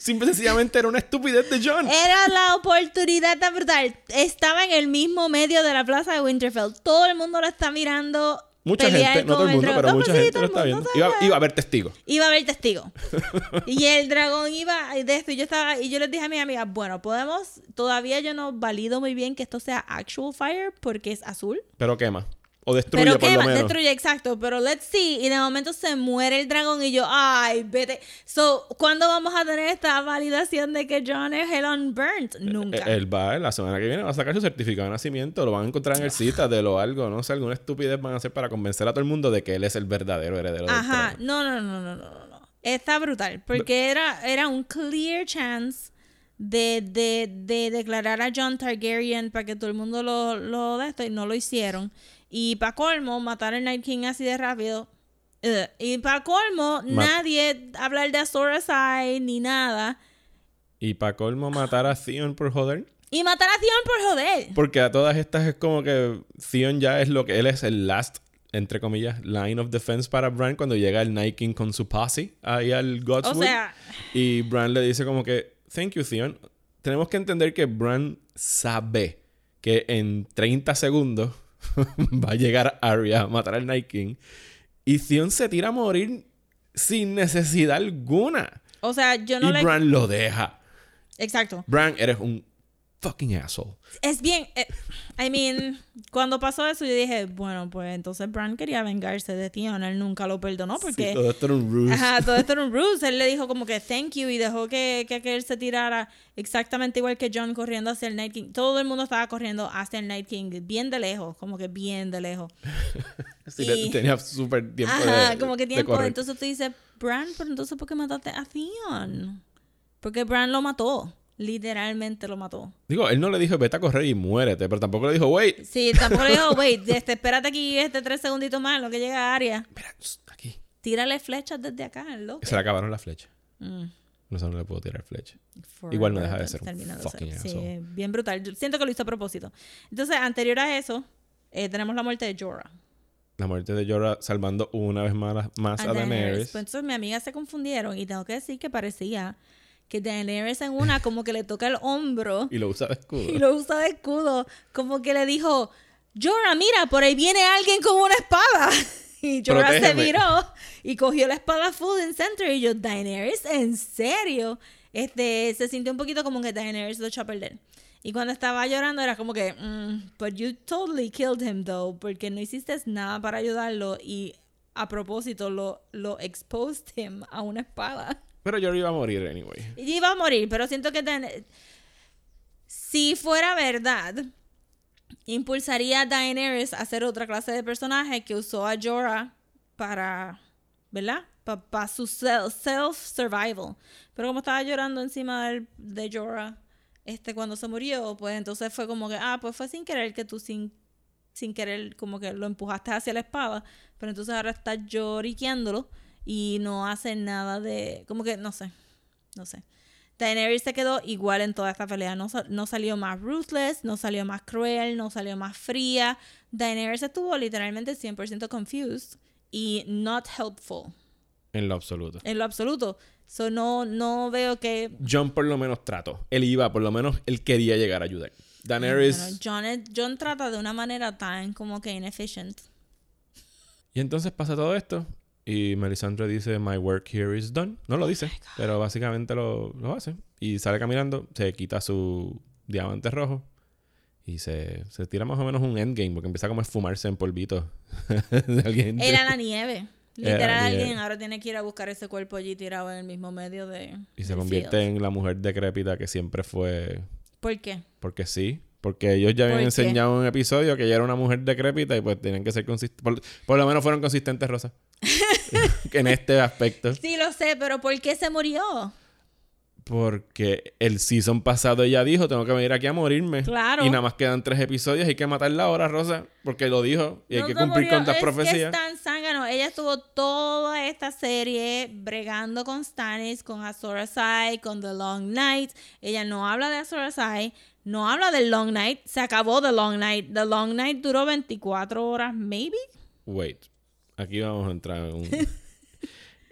Simple y sencillamente era una estupidez de John. Era la oportunidad tan brutal. Estaba en el mismo medio de la plaza de Winterfell. Todo el mundo lo está mirando. Mucha gente, no todo el mundo, pero No, mucha pues sí, gente lo está viendo. Iba, a haber testigos. Iba a haber testigo. y el dragón iba de esto. Y yo estaba, y yo les dije a mi amiga, bueno, podemos, todavía yo no valido muy bien que esto sea actual fire porque es azul. Pero quema. O destruye Pero por que lo menos. destruye, exacto. Pero let's see. Y de momento se muere el dragón y yo, ay, vete. So, ¿cuándo vamos a tener esta validación de que John es el unburnt? Nunca. Eh, Él va, la semana que viene va a sacar su certificado de nacimiento, lo van a encontrar en el Citadel o algo, no sé, alguna estupidez van a hacer para convencer a todo el mundo de que él es el verdadero heredero del Ajá, trono. no, no, no, no, no, no, no. Está brutal, porque era, era un clear chance de, de, de declarar a John Targaryen para que todo el mundo lo, lo de esto y no lo hicieron. Y para colmo, matar al Night King así de rápido. Ugh. Y para colmo, nadie hablar de Azor Ahai ni nada. Y para colmo matar a Theon por joder. Y matar a Theon por joder. Porque a todas estas es como que Theon ya es lo que él es el last, entre comillas, line of defense para Bran cuando llega el Night King con su posse ahí al Godswood. O sea, Y Bran le dice como que, thank you, Theon. Tenemos que entender que Bran sabe que en 30 segundos va a llegar Arya a matar al Night King. Y Theon se tira a morir sin necesidad alguna. o sea, yo no y le... Bran lo deja. Exacto. Bran, eres un fucking asshole. Es bien, eh, I mean, cuando pasó eso yo dije, bueno, pues entonces Bran quería vengarse de Theon, él nunca lo perdonó porque... Sí, todo esto era un ruse. Ajá, todo esto era un ruse. Él le dijo como que thank you y dejó que, que aquel se tirara exactamente igual que John corriendo hacia el Night King. Todo el mundo estaba corriendo hacia el Night King, bien de lejos, como que bien de lejos. Sí, y- tenía súper tiempo Ajá, de como que tiempo. Entonces tú dices, Bran, pero entonces ¿por qué mataste a Theon? Porque Bran lo mató. Literalmente lo mató. Digo, él no le dijo vete a correr y muérete, pero tampoco le dijo, wait, Sí, tampoco le dijo, wait, este, espérate aquí este tres segunditos más, lo que llega a Aria. mira, aquí. Tírale flechas desde acá, loco. Se le acabaron las flechas. Mm. No sé, no le puedo tirar flecha. Igual no deja de ser un fucking Sí, asshole. bien brutal. Yo siento que lo hizo a propósito. Entonces, anterior a eso, eh, tenemos la muerte de Jorah. La muerte de Jorah salvando una vez más, más a, a Daenerys. Daenerys. Pues entonces mi amiga se confundieron y tengo que decir que parecía que Daenerys en una como que le toca el hombro Y lo usa de escudo. y lo usa de escudo, como que le dijo, Jorah, mira, por ahí viene alguien con una espada. Y Jorah se viró y cogió la espada full in center y yo, Daenerys, ¿en serio? Este, se sintió un poquito como que Daenerys lo echó a perder. Y cuando estaba llorando era como que, mm, but you totally killed him though, porque no hiciste nada para ayudarlo y a propósito lo, lo exposed him a una espada. Pero Jorah iba a morir anyway. Y iba a morir, pero siento que si fuera verdad, impulsaría a Daenerys a ser otra clase de personaje que usó a Jorah para, ¿verdad? Para su self- self-survival. Pero como estaba llorando encima de Jorah este, cuando se murió, pues entonces fue como que, ah, pues fue sin querer que tú sin, sin querer como que lo empujaste hacia la espada, pero entonces ahora estás lloriqueándolo y no hace nada de, como que, no sé, no sé. Daenerys se quedó igual en toda esta pelea. No, no salió más ruthless, no salió más cruel, no salió más fría. Daenerys estuvo literalmente 100% confused y not helpful En lo absoluto. en lo absoluto. So no, no veo que... John por lo menos trató. Él iba, por lo menos él quería llegar a ayudar. Daenerys. Bueno, John, es- John trata de una manera tan como que inefficient. Y entonces pasa todo esto. Y Melisandre dice, My work here is done. No lo dice, pero básicamente lo, lo hace. Y sale caminando, se quita su diamante rojo. Y se, se tira más o menos un endgame porque empieza como a esfumarse en polvito. alguien. Era la nieve. Era Literal, nieve. alguien ahora tiene que ir a buscar ese cuerpo allí tirado en el mismo medio de. Y se convierte field. en la mujer decrépita que siempre fue. ¿Por qué? Porque sí. Porque ellos ya habían enseñado en un episodio que ella era una mujer decrépita y pues tenían que ser consistentes. Por, por lo menos fueron consistentes, Rosa. en este aspecto. Sí, lo sé, pero ¿por qué se murió? Porque el season pasado ella dijo, tengo que venir aquí a morirme. Claro. Y nada más quedan tres episodios, hay que matarla ahora, Rosa, porque lo dijo. Y hay que cumplir murió, con las es profecías. Que es tan zángano. Ella estuvo toda esta serie bregando con Stannis, con Azor Ahai, con The Long Night. Ella no habla de Azor Ahai, no habla del Long Night. Se acabó The Long Night. The Long Night duró 24 horas, maybe. Wait, aquí vamos a entrar en un...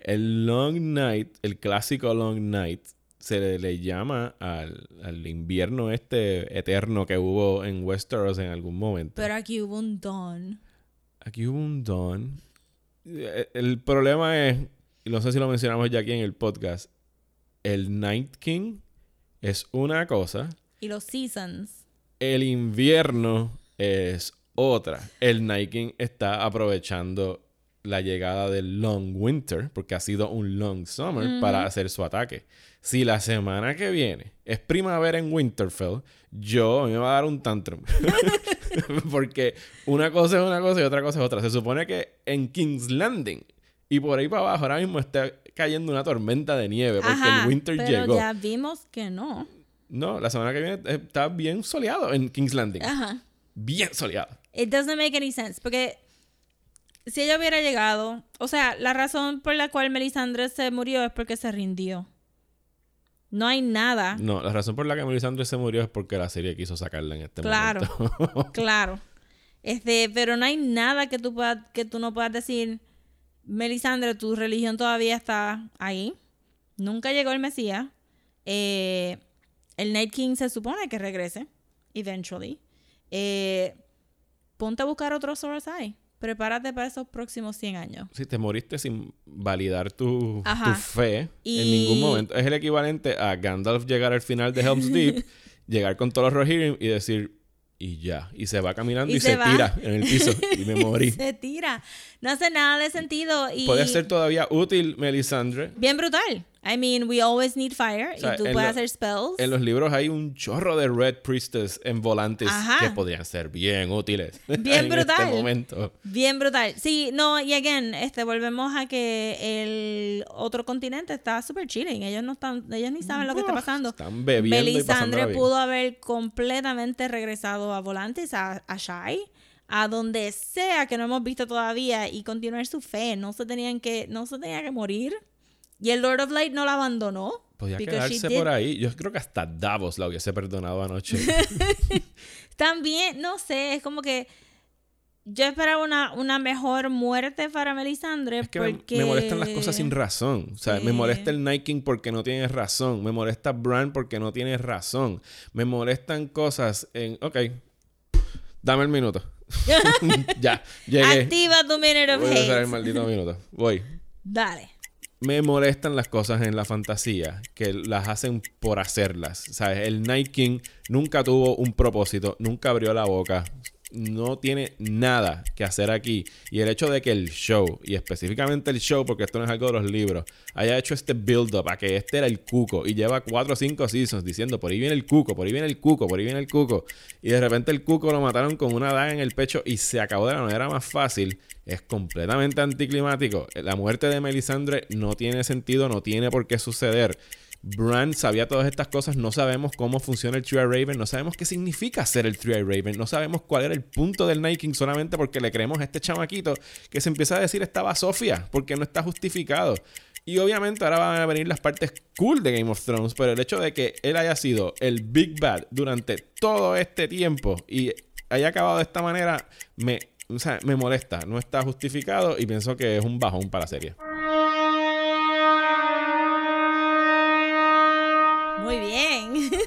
el Long Night, el clásico Long Night, se le, le llama al, al invierno este eterno que hubo en Westeros en algún momento. Pero aquí hubo un Dawn. Aquí hubo un Dawn. Eh, El problema es, y no sé si lo mencionamos ya aquí en el podcast, el Night King es una cosa, Y los Seasons. el invierno es otra. El Night King está aprovechando la llegada del Long Winter, porque ha sido un Long Summer, para hacer su ataque. Si la semana que viene es primavera en Winterfell, yo me va a dar un tantrum. porque una cosa es una cosa y otra cosa es otra. Se supone que en King's Landing y por ahí para abajo ahora mismo está cayendo una tormenta de nieve porque Ajá, el Winter pero llegó. ya vimos que no. No, la semana que viene está bien soleado en King's Landing. Ajá. Bien soleado. It doesn't make any sense. Porque si ella hubiera llegado, o sea, la razón por la cual Melisandre se murió es porque se rindió. No hay nada. No, la razón por la que Melisandre se murió es porque la serie quiso sacarla en este Claro. momento. Claro. Este, pero no hay nada que tú puedas, que tú no puedas decir, Melisandre, tu religión todavía está ahí. Nunca llegó el Mesías. Eh, el Night King se supone que regrese, eventually. Eh, ponte a buscar otro Source Eye. Prepárate para esos próximos 100 años. si te moriste sin validar tu, fe Y- en ningún momento, es el equivalente a Gandalf llegar al final de Helm's Deep, llegar con todos los Rohirrim y decir, y ya. Y se va caminando y, Y se, se tira en el piso y me morí. se tira. No hace nada de sentido. Y Puede ser todavía útil, Melisandre. bien brutal. I mean, we always need fire. O sea, y tú puedes lo- hacer spells. En los libros hay un chorro de Red Priestess en volantes Ajá. que podrían ser bien útiles. Bien en brutal. este momento. Bien brutal. Sí, no, y again, este, volvemos a que el otro continente está súper chilling. Ellos no están, ellos ni saben lo que está pasando. están bebiendo y Melisandre bien. pudo haber completamente regresado a Volantis, a, a Shai, a donde sea que no hemos visto todavía y continuar su fe. No se tenían que, no se tenía que morir. Y el Lord of Light no la abandonó. Podía quedarse por ahí. Yo creo que hasta Davos la hubiese perdonado anoche. También, no sé, es como que yo esperaba una, una mejor muerte para Melisandre Es que porque... me, molestan las cosas sin razón. O sea, me molesta el Night King porque no tiene razón. Me molesta Bran porque no tiene razón. Me molestan cosas en... Ok. Dame el minuto. ya. Llegué. Activa tu minute of Voy a usar el maldito minuto. Voy. Dale. Me molestan las cosas en la fantasía que las hacen por hacerlas. ¿Sabes? El Night King nunca tuvo un propósito, nunca abrió la boca. No tiene nada que hacer aquí. Y el hecho de que el show, y específicamente el show, porque esto no es algo de los libros, haya hecho este build-up a que este era el cuco y lleva cuatro o cinco seasons diciendo por ahí viene el cuco, por ahí viene el cuco, por ahí viene el cuco. Y de repente el cuco lo mataron con una daga en el pecho y se acabó de la manera más fácil. Es completamente anticlimático. La muerte de Melisandre no tiene sentido, no tiene por qué suceder. Bran sabía todas estas cosas, no sabemos cómo funciona el Three Raven, no sabemos qué significa ser el Three Raven, no sabemos cuál era el punto del Night King solamente porque le creemos a este chamaquito que se empieza a decir estaba Sofía, porque no está justificado. Y obviamente ahora van a venir las partes cool de Game of Thrones, pero el hecho de que él haya sido el Big Bad durante todo este tiempo y haya acabado de esta manera, me, me molesta, no está justificado y pienso que es un bajón para la serie. Muy bien.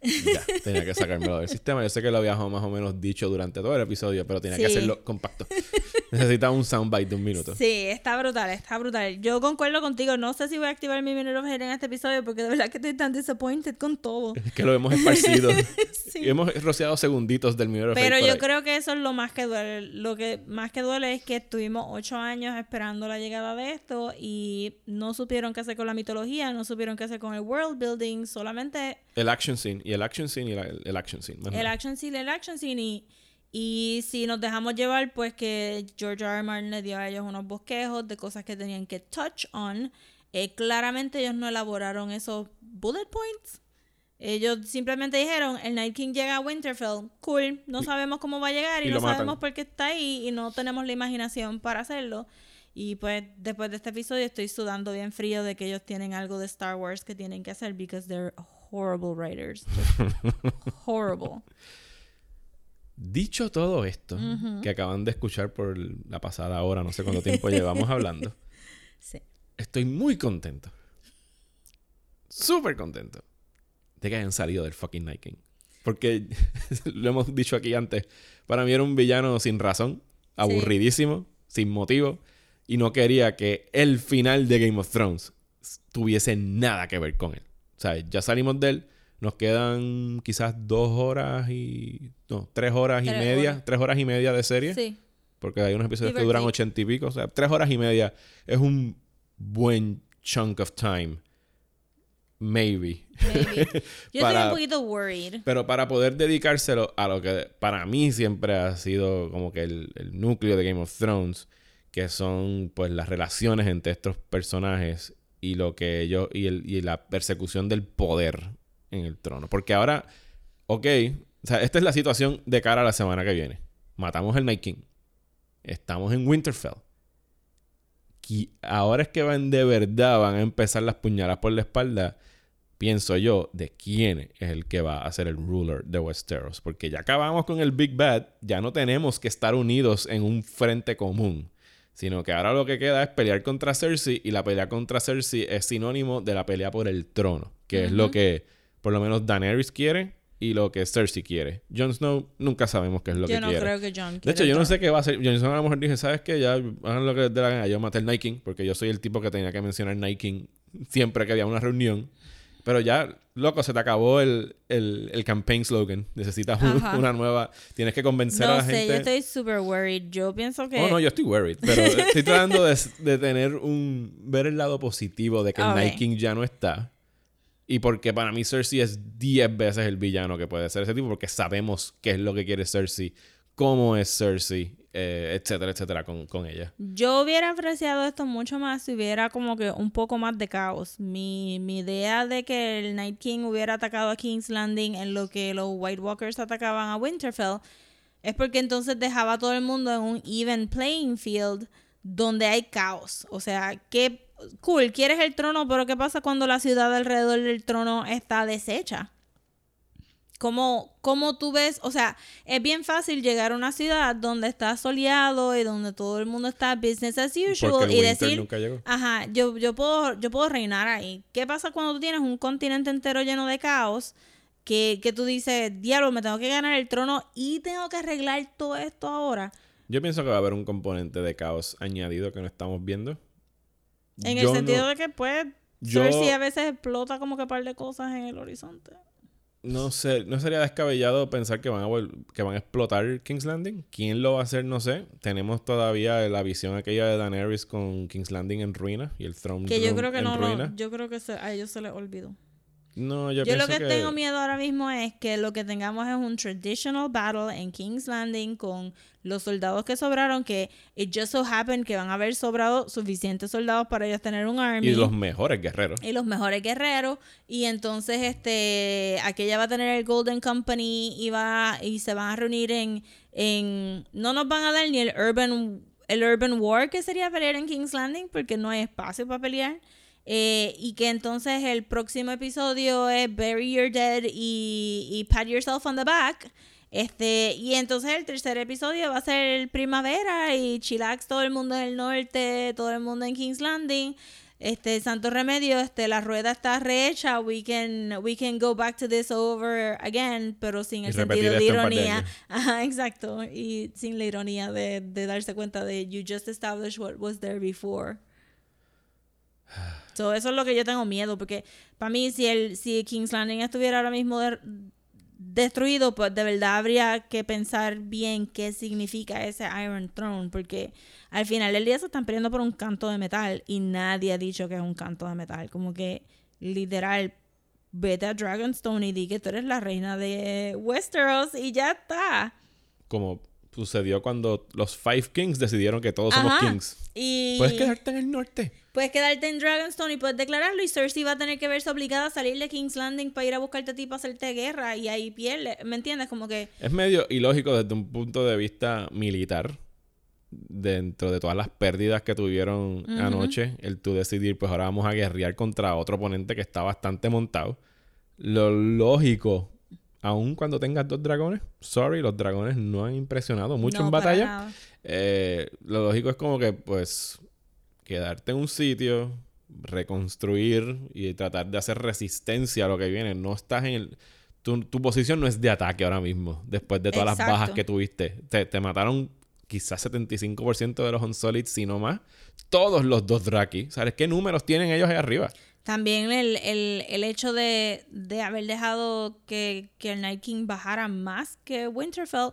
Ya, tenía que sacármelo del sistema. Yo sé que lo había más o menos dicho durante todo el episodio, pero tenía que hacerlo compacto. Necesita un soundbite de un minuto. Sí, está brutal, está brutal. Yo concuerdo contigo. No sé si voy a activar mi Minute of Hate en este episodio porque de verdad que estoy tan disappointed con todo. Es que lo hemos esparcido. Sí. Y hemos rociado segunditos del minuto. Pero yo creo que eso es lo más que duele. Lo que más que duele es que estuvimos ocho años esperando la llegada de esto y no supieron qué hacer con la mitología, no supieron qué hacer con el world building, solamente El action scene. Y el action scene y la- el action scene. más el nada. action scene, el action scene y, y si nos dejamos llevar, pues que George R. R. Martin le dio a ellos unos bosquejos de cosas que tenían que touch on. Eh, claramente ellos no elaboraron esos bullet points. Ellos simplemente dijeron, el Night King llega a Winterfell, cool, no sabemos cómo va a llegar y, y no matan. sabemos por qué está ahí y no tenemos la imaginación para hacerlo. Y pues después de este episodio estoy sudando bien frío de que ellos tienen algo de Star Wars que tienen que hacer because they're horrible writers. Just horrible. Dicho todo esto, que acaban de escuchar por la pasada hora, no sé cuánto tiempo llevamos hablando, Sí. estoy muy contento. Súper contento de que hayan salido del fucking Night King. Porque, lo hemos dicho aquí antes, para mí era un villano sin razón, aburridísimo, sin motivo, y no quería que el final de Game of Thrones tuviese nada que ver con él. O sea, ya salimos de él, nos quedan quizás dos horas y... No, tres horas y media, horas. tres horas y media de serie. Sí. Porque hay unos episodios que duran ochenta y pico. O sea, tres horas y media es un buen chunk of time. Maybe. Maybe. Yo Para- estoy un poquito worried. Pero para poder dedicárselo a lo que para mí siempre ha sido como que el, el núcleo de Game of Thrones, que son pues las relaciones entre estos personajes y lo que ellos y, el, y la persecución del poder en el trono. Porque ahora, ok, o sea, esta es la situación de cara a la semana que viene. Matamos al Night King. Estamos en Winterfell. Y ahora es que van de verdad, van a empezar las puñaladas por la espalda pienso yo, de quién es el que va a ser el ruler de Westeros. Porque ya acabamos con el Big Bad, ya no tenemos que estar unidos en un frente común. Sino que ahora lo que queda es pelear contra Cersei y la pelea contra Cersei es sinónimo de la pelea por el trono. Que es lo que por lo menos Daenerys quiere y lo que Cersei quiere. Jon Snow nunca sabemos qué es lo Yo que no quiere. creo que John De hecho, yo no sé qué va a hacer. Jon Snow a lo mejor dije, ¿sabes qué? Ya hagan lo que dé la gana. Yo maté al Night King porque yo soy el tipo que tenía que mencionar Night King siempre que había una reunión. Pero ya, loco, se te acabó el, el, el campaign slogan. Necesitas un- una nueva. Tienes que convencer a No la sé, gente. yo estoy super worried. Yo pienso que... Oh, no, yo estoy worried. Pero estoy tratando de, de tener un. ver el lado positivo de que el Ok. Night King ya no está. Y porque para mí Cersei es 10 veces el villano que puede ser ese tipo. Porque sabemos qué es lo que quiere Cersei, cómo es Cersei, eh, etcétera, etcétera, con, con ella. Yo hubiera apreciado esto mucho más si hubiera como que un poco más de caos. Mi, mi idea de que el Night King hubiera atacado a King's Landing en lo que los White Walkers atacaban a Winterfell es porque entonces dejaba a todo el mundo en un even playing field donde hay caos. O sea, que cool, quieres el trono, pero ¿qué pasa cuando la ciudad alrededor del trono está deshecha? ¿Cómo, ¿Cómo tú ves? O sea, es bien fácil llegar a una ciudad donde está soleado y donde todo el mundo está business as usual y decir, nunca llegó. ajá, yo, yo, puedo, yo puedo reinar ahí. ¿Qué pasa cuando tú tienes un continente entero lleno de caos? Que, que tú dices, diablo, me tengo que ganar el trono y tengo que arreglar todo esto ahora. Yo pienso que va a haber un componente de caos añadido que no estamos viendo. En el sentido no- de que, pues, yo- Cersei a veces explota como que un par de cosas en el horizonte. No sé, no sería descabellado pensar que van a que van a explotar King's Landing. ¿Quién lo va a hacer? No sé. Tenemos todavía la visión aquella de Daenerys con King's Landing en ruina y el throne Que yo creo que en no ruina. yo creo que se- a ellos se les olvidó. No, yo, Yo, lo que, tengo miedo ahora mismo es que lo que tengamos es un traditional battle en King's Landing con los soldados que sobraron, que it just so happened que van a haber sobrado suficientes soldados para ellos tener un army. Y los mejores guerreros. y los mejores guerreros y entonces este aquella va a tener el Golden Company y va y se van a reunir en en no nos van a dar ni el urban el urban war que sería pelear en King's Landing porque no hay espacio para pelear Eh, y que entonces el próximo episodio es Bury Your Dead y, y Pat Yourself on the Back este, y entonces el tercer episodio va a ser primavera y chillax todo el mundo en el norte, todo el mundo en King's Landing. este Santo Remedio, este la rueda está rehecha, we can we can go back to this over again, pero sin el sentido de ironía. Ajá, exacto, y sin la ironía de, de darse cuenta de you just established what was there before. So, eso es lo que yo tengo miedo, porque para mí si el si King's Landing estuviera ahora mismo de- destruido, pues de verdad habría que pensar bien qué significa ese Iron Throne, porque al final del día se están peleando por un canto de metal y nadie ha dicho que es un canto de metal, como que literal vete a Dragonstone y di que tú eres la reina de Westeros y ya está. Como sucedió cuando los Five Kings decidieron que todos somos Ajá. kings. Y Puedes quedarte en el norte. Puedes quedarte en Dragonstone y puedes declararlo y Cersei va a tener que verse obligada a salir de King's Landing para ir a buscarte a ti para hacerte guerra y ahí pierde, ¿me entiendes? Como que Es medio ilógico desde un punto de vista militar. Dentro de todas las pérdidas que tuvieron anoche, el tú decidir, pues ahora vamos a guerrear contra otro oponente que está bastante montado. Lo lógico, aun cuando tengas dos dragones, sorry, los dragones no han impresionado mucho no, en batalla. Eh, lo lógico es como que, pues, quedarte en un sitio, reconstruir y tratar de hacer resistencia a lo que viene. No estás en el... Tu, tu posición no es de ataque ahora mismo, después de todas las bajas que tuviste. Te, te mataron quizás 75% de los Unsolid, si no más. Todos los dos Draki. ¿Sabes qué números tienen ellos ahí arriba? También el, el, el hecho de, de haber dejado que, que el Night King bajara más que Winterfell,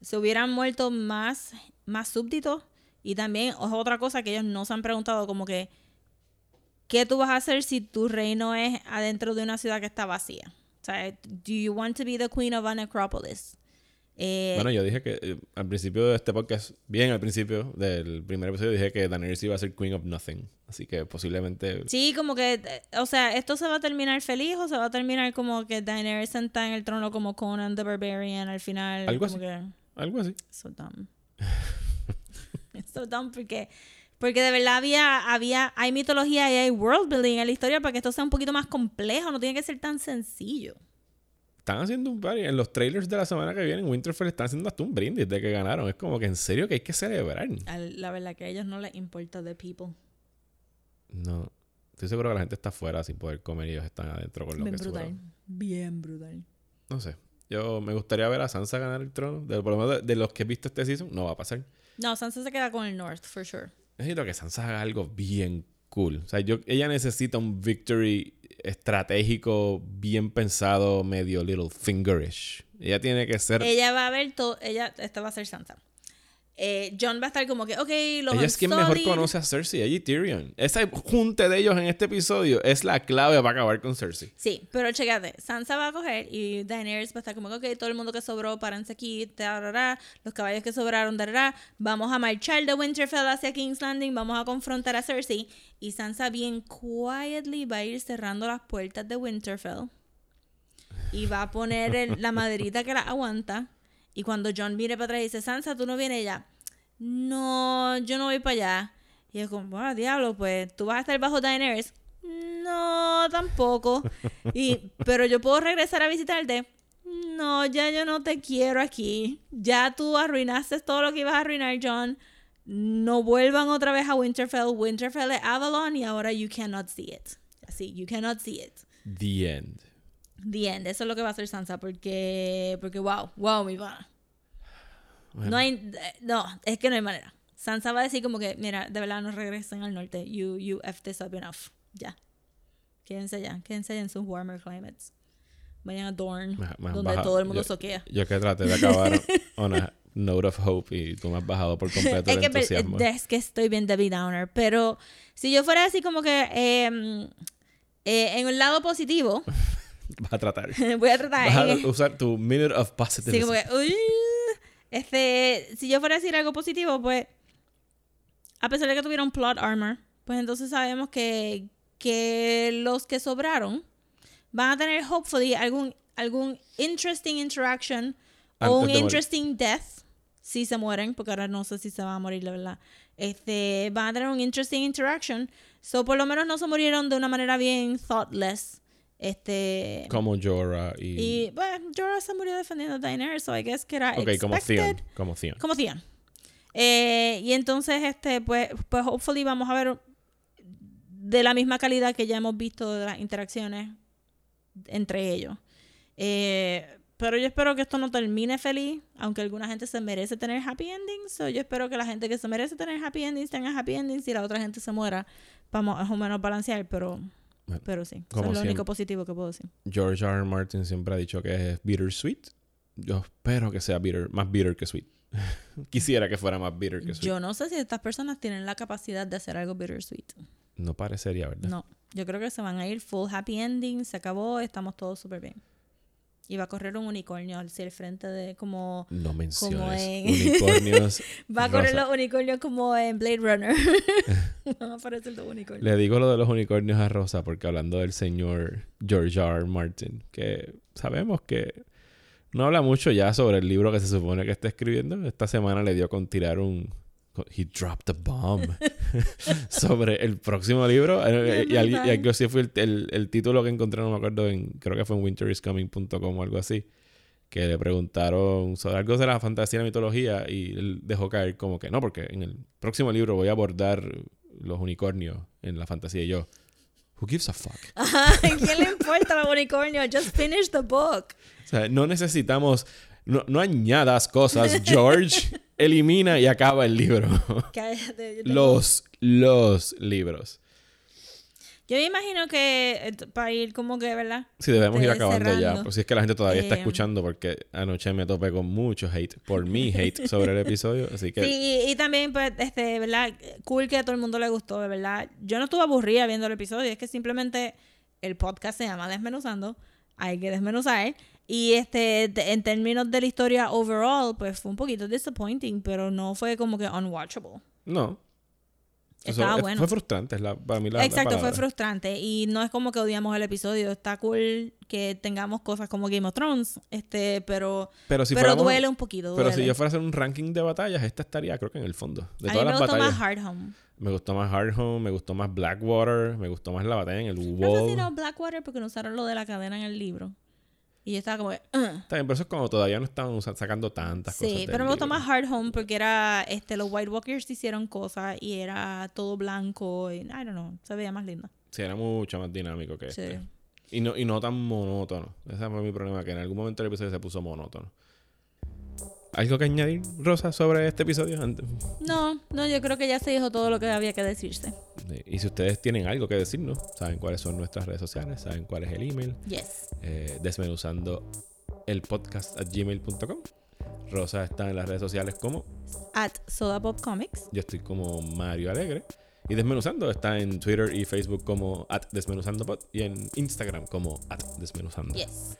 se hubieran muerto más, más súbditos. Y también es otra cosa que ellos no se han preguntado, como que, ¿qué tú vas a hacer si tu reino es adentro de una ciudad que está vacía? O sea, ¿do you want to be the queen of a necropolis? Eh, Bueno, yo dije que eh, al principio de este podcast, bien al principio del primer episodio, dije que Daenerys iba a ser Queen of Nothing. Así que posiblemente Sí, como que, eh, o sea, ¿esto se va a terminar feliz o se va a terminar como que Daenerys sentada en el trono como Conan the Barbarian al final? Algo así. que, algo así. so dumb. It's so dumb porque, porque de verdad había, había, hay mitología y hay world building en la historia para que esto sea un poquito más complejo, no tiene que ser tan sencillo. Están haciendo un party. En los trailers de la semana que viene, en Winterfell están haciendo hasta un brindis de que ganaron. Es como que en serio que hay que celebrar. La verdad que a ellos no les importa the people. No. Estoy seguro que la gente está afuera sin poder comer y ellos están adentro con lo Bien que brutal. Bien brutal. No sé. Yo me gustaría ver a Sansa ganar el trono. De, por lo menos de, de los que he visto este season, no va a pasar. No, Sansa se queda con el North, for sure. Necesito que Sansa haga algo bien cool. O sea, yo, ella necesita un victory estratégico, bien pensado, medio little fingerish. Ella tiene que ser... Ella va a ver todo. Ella, esta va a ser Sansa. Eh, John va a estar como que, ok, los Ella es quien mejor conoce a Cersei, ella y Tyrion. Esa junte de ellos en este episodio es la clave para acabar con Cersei. Sí, pero chécate, Sansa va a coger y Daenerys va a estar como que, ok, todo el mundo que sobró, párense aquí, tarará, los caballos que sobraron, tarará, vamos a marchar de Winterfell hacia King's Landing, vamos a confrontar a Cersei. Y Sansa bien quietly va a ir cerrando las puertas de Winterfell y va a poner el- la maderita que la aguanta. Y cuando John viene para atrás y dice, Sansa, tú no vienes ya. No, yo no voy para allá. Y es como, ah, diablo, pues tú vas a estar bajo Daenerys. No, tampoco. Y, pero yo puedo regresar a visitarte. No, ya yo no te quiero aquí. Ya tú arruinaste todo lo que ibas a arruinar, John. No vuelvan otra vez a Winterfell. Winterfell es Avalon y ahora you cannot see it. Así, you cannot see it. The end. The end. Eso es lo que va a hacer Sansa porque, porque wow, wow, mi pana. No hay, no, es que no hay manera. Sansa va a decir como que, mira, de verdad no regresen al norte. You, you F this up enough. Ya. Quédense allá. Quédense en sus warmer climates. Vayan a Dorne, Me- me has donde todo el mundo yo- soquea. Yo que traté de acabar on a note of hope y tú me has bajado por completo Es el que, entusiasmo. es que estoy bien Debbie Downer. Pero si yo fuera así como que eh, eh, en un lado positivo, Vas a tratar. voy a tratar. Vas a usar tu minute of Sí, como que, uy, este, si yo fuera a decir algo positivo, pues, a pesar de que tuvieron plot armor, pues entonces sabemos que, que los que sobraron van a tener, hopefully, algún, algún interesting interaction o un de interesting death, si se mueren, porque ahora no sé si se van a morir, la verdad. Este, van a tener un interesting interaction. So, por lo menos no se murieron de una manera bien thoughtless. Este, Como Jorah y... y bueno, Jorah se murió defendiendo a Daenerys, so I guess que era ok, como. Theon. Como Theon. Como Theon. Eh, y entonces, este, pues, pues hopefully vamos a ver de la misma calidad que ya hemos visto de las interacciones entre ellos. Eh, pero yo espero que esto no termine feliz, aunque alguna gente se merece tener happy endings. So yo espero que la gente que se merece tener happy endings tenga happy endings y la otra gente se muera. Vamos más o menos balancear, pero, Bueno, pero sí. Eso es lo siempre. único positivo que puedo decir. George R. R. Martin siempre ha dicho que es bittersweet. Yo espero que sea bitter, más bitter que sweet. Quisiera que fuera más bitter que sweet. Yo no sé si estas personas tienen la capacidad de hacer algo bittersweet. No parecería, ¿verdad? No, yo creo que se van a ir full happy ending, se acabó, estamos todos súper bien. Y va a correr un unicornio hacia el frente de como... No menciones en- unicornios. Va a correr rosa. los unicornios como en Blade Runner. Van a aparecer los unicornios. Le digo lo de los unicornios a Rosa porque hablando del señor George R. R. Martin, que sabemos que no habla mucho ya sobre el libro que se supone que está escribiendo. Esta semana le dio con tirar un... He dropped a bomb sobre el próximo libro. Eh, Y, algo así fue el, el- el título que encontré, no me acuerdo, en, creo que fue en winteriscoming.com o algo así. Que le preguntaron sobre algo de la fantasía y la mitología y él dejó caer como que no, porque en el próximo libro voy a abordar los unicornios en la fantasía y yo. Who gives a fuck? ¿Quién le importa los unicornios? Just finish the book. O sea, no necesitamos. No, no añadas cosas, George. Elimina y acaba el libro. Cállate, yo tengo- los, los libros. Yo me imagino que eh, para ir como que, ¿verdad? Sí, debemos ir acabando ya. Por si es que la gente todavía está Eh, escuchando, porque anoche me topé con mucho hate, por mi hate sobre el episodio. Así que Sí, y, y también, pues, este, ¿verdad? Cool que a todo el mundo le gustó, verdad. Yo no estuve aburrida viendo el episodio, es que simplemente el podcast se llama Desmenuzando, hay que desmenuzar. Y este, en términos de la historia overall, pues fue un poquito disappointing, pero no fue como que unwatchable. no. Estaba es- bueno. Fue frustrante, la, para mí la la Exacto, fue frustrante. Y no es como que odiamos el episodio. Está cool que tengamos cosas como Game of Thrones, este, pero, Pero si pero fuéramos- duele un poquito. Pero si yo fuera a hacer un ranking de batallas, esta estaría creo que en el fondo. De a todas mí me las gustó batallas. más Hard Home. Me gustó más Hardhome, me gustó más Blackwater, me gustó más la batalla en el No sé si no Blackwater porque no usaron lo de la cadena en el libro. Y yo estaba como, bien, pero eso es cuando todavía no estaban sacando tantas cosas. sí, pero me gustó más Hard Home porque era, este, los White Walkers hicieron cosas y era todo blanco y, I don't know, se veía más lindo. Sí, era mucho más dinámico que Sí. este. Y no, y no tan monótono. Ese fue mi problema, que en algún momento el episodio se puso monótono. ¿Algo que añadir, Rosa, sobre este episodio? Ant- No, no, yo creo que ya se dijo todo lo que había que decirse. Y si ustedes tienen algo que decirnos, saben cuáles son nuestras redes sociales, saben cuál es el email, Yes. eh, desmenuzando el podcast at gmail.com. Rosa está en las redes sociales como At Soda Pop Comics. Yo estoy como Mario Alegre. Y Desmenuzando está en Twitter y Facebook como at desmenuzandopod y en Instagram como at desmenuzando. Yes.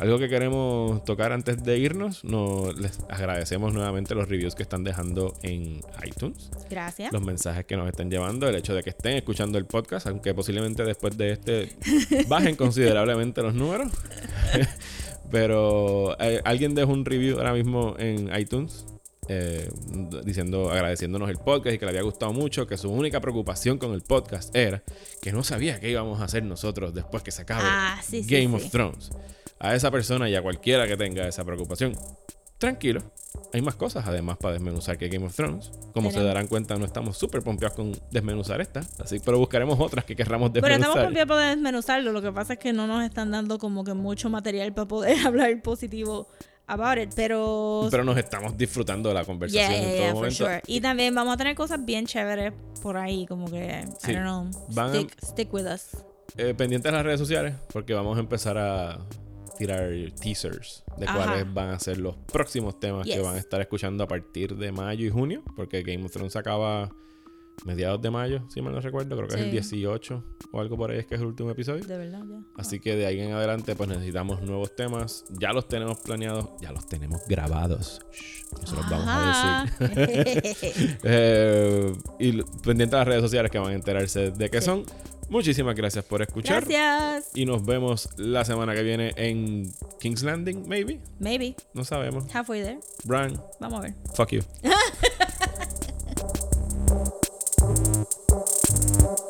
Algo que queremos tocar antes de irnos, no, les agradecemos nuevamente los reviews que están dejando en iTunes, Gracias. los mensajes que nos están llevando, el hecho de que estén escuchando el podcast, aunque posiblemente después de este bajen considerablemente los números. Pero eh, alguien dejó un review ahora mismo en iTunes eh, diciendo, agradeciéndonos el podcast y que le había gustado mucho, que su única preocupación con el podcast era que no sabía qué íbamos a hacer nosotros después que se acabe Ah, sí, Game sí. of Thrones. A esa persona y a cualquiera que tenga esa preocupación, tranquilo. Hay más cosas además para desmenuzar que Game of Thrones. Como se darán cuenta, no estamos súper pompeados con desmenuzar esta. Así, pero buscaremos otras que querramos Pero desmenuzar. estamos confiados para desmenuzarlo. Lo que pasa es que no nos están dando como que mucho material para poder hablar positivo about it. Pero. Pero nos estamos disfrutando de la conversación yeah, en yeah, todo yeah, for momento. sure. Y también vamos a tener cosas bien chéveres por ahí, como que, Sí. I don't know, Van a- stick, stick with us. Eh, pendientes de las redes sociales, porque vamos a empezar a tirar teasers de Ajá. cuáles van a ser los próximos temas que van a estar escuchando a partir de mayo y junio, porque Game of Thrones acaba mediados de mayo, si mal no recuerdo, creo que es el Sí. 18 o algo por ahí, es que es el último episodio. De verdad, ya. Así que de ahí en adelante, pues necesitamos nuevos temas. Ya los tenemos planeados, ya los tenemos grabados. Shh, eso los vamos a decir. Eh, y pendientes de las redes sociales que van a enterarse de qué Sí. son. Muchísimas gracias por escuchar. Gracias. Y nos vemos la semana que viene en King's Landing, maybe. Maybe. No sabemos. Halfway there. Brian. Vamos a ver. Fuck you.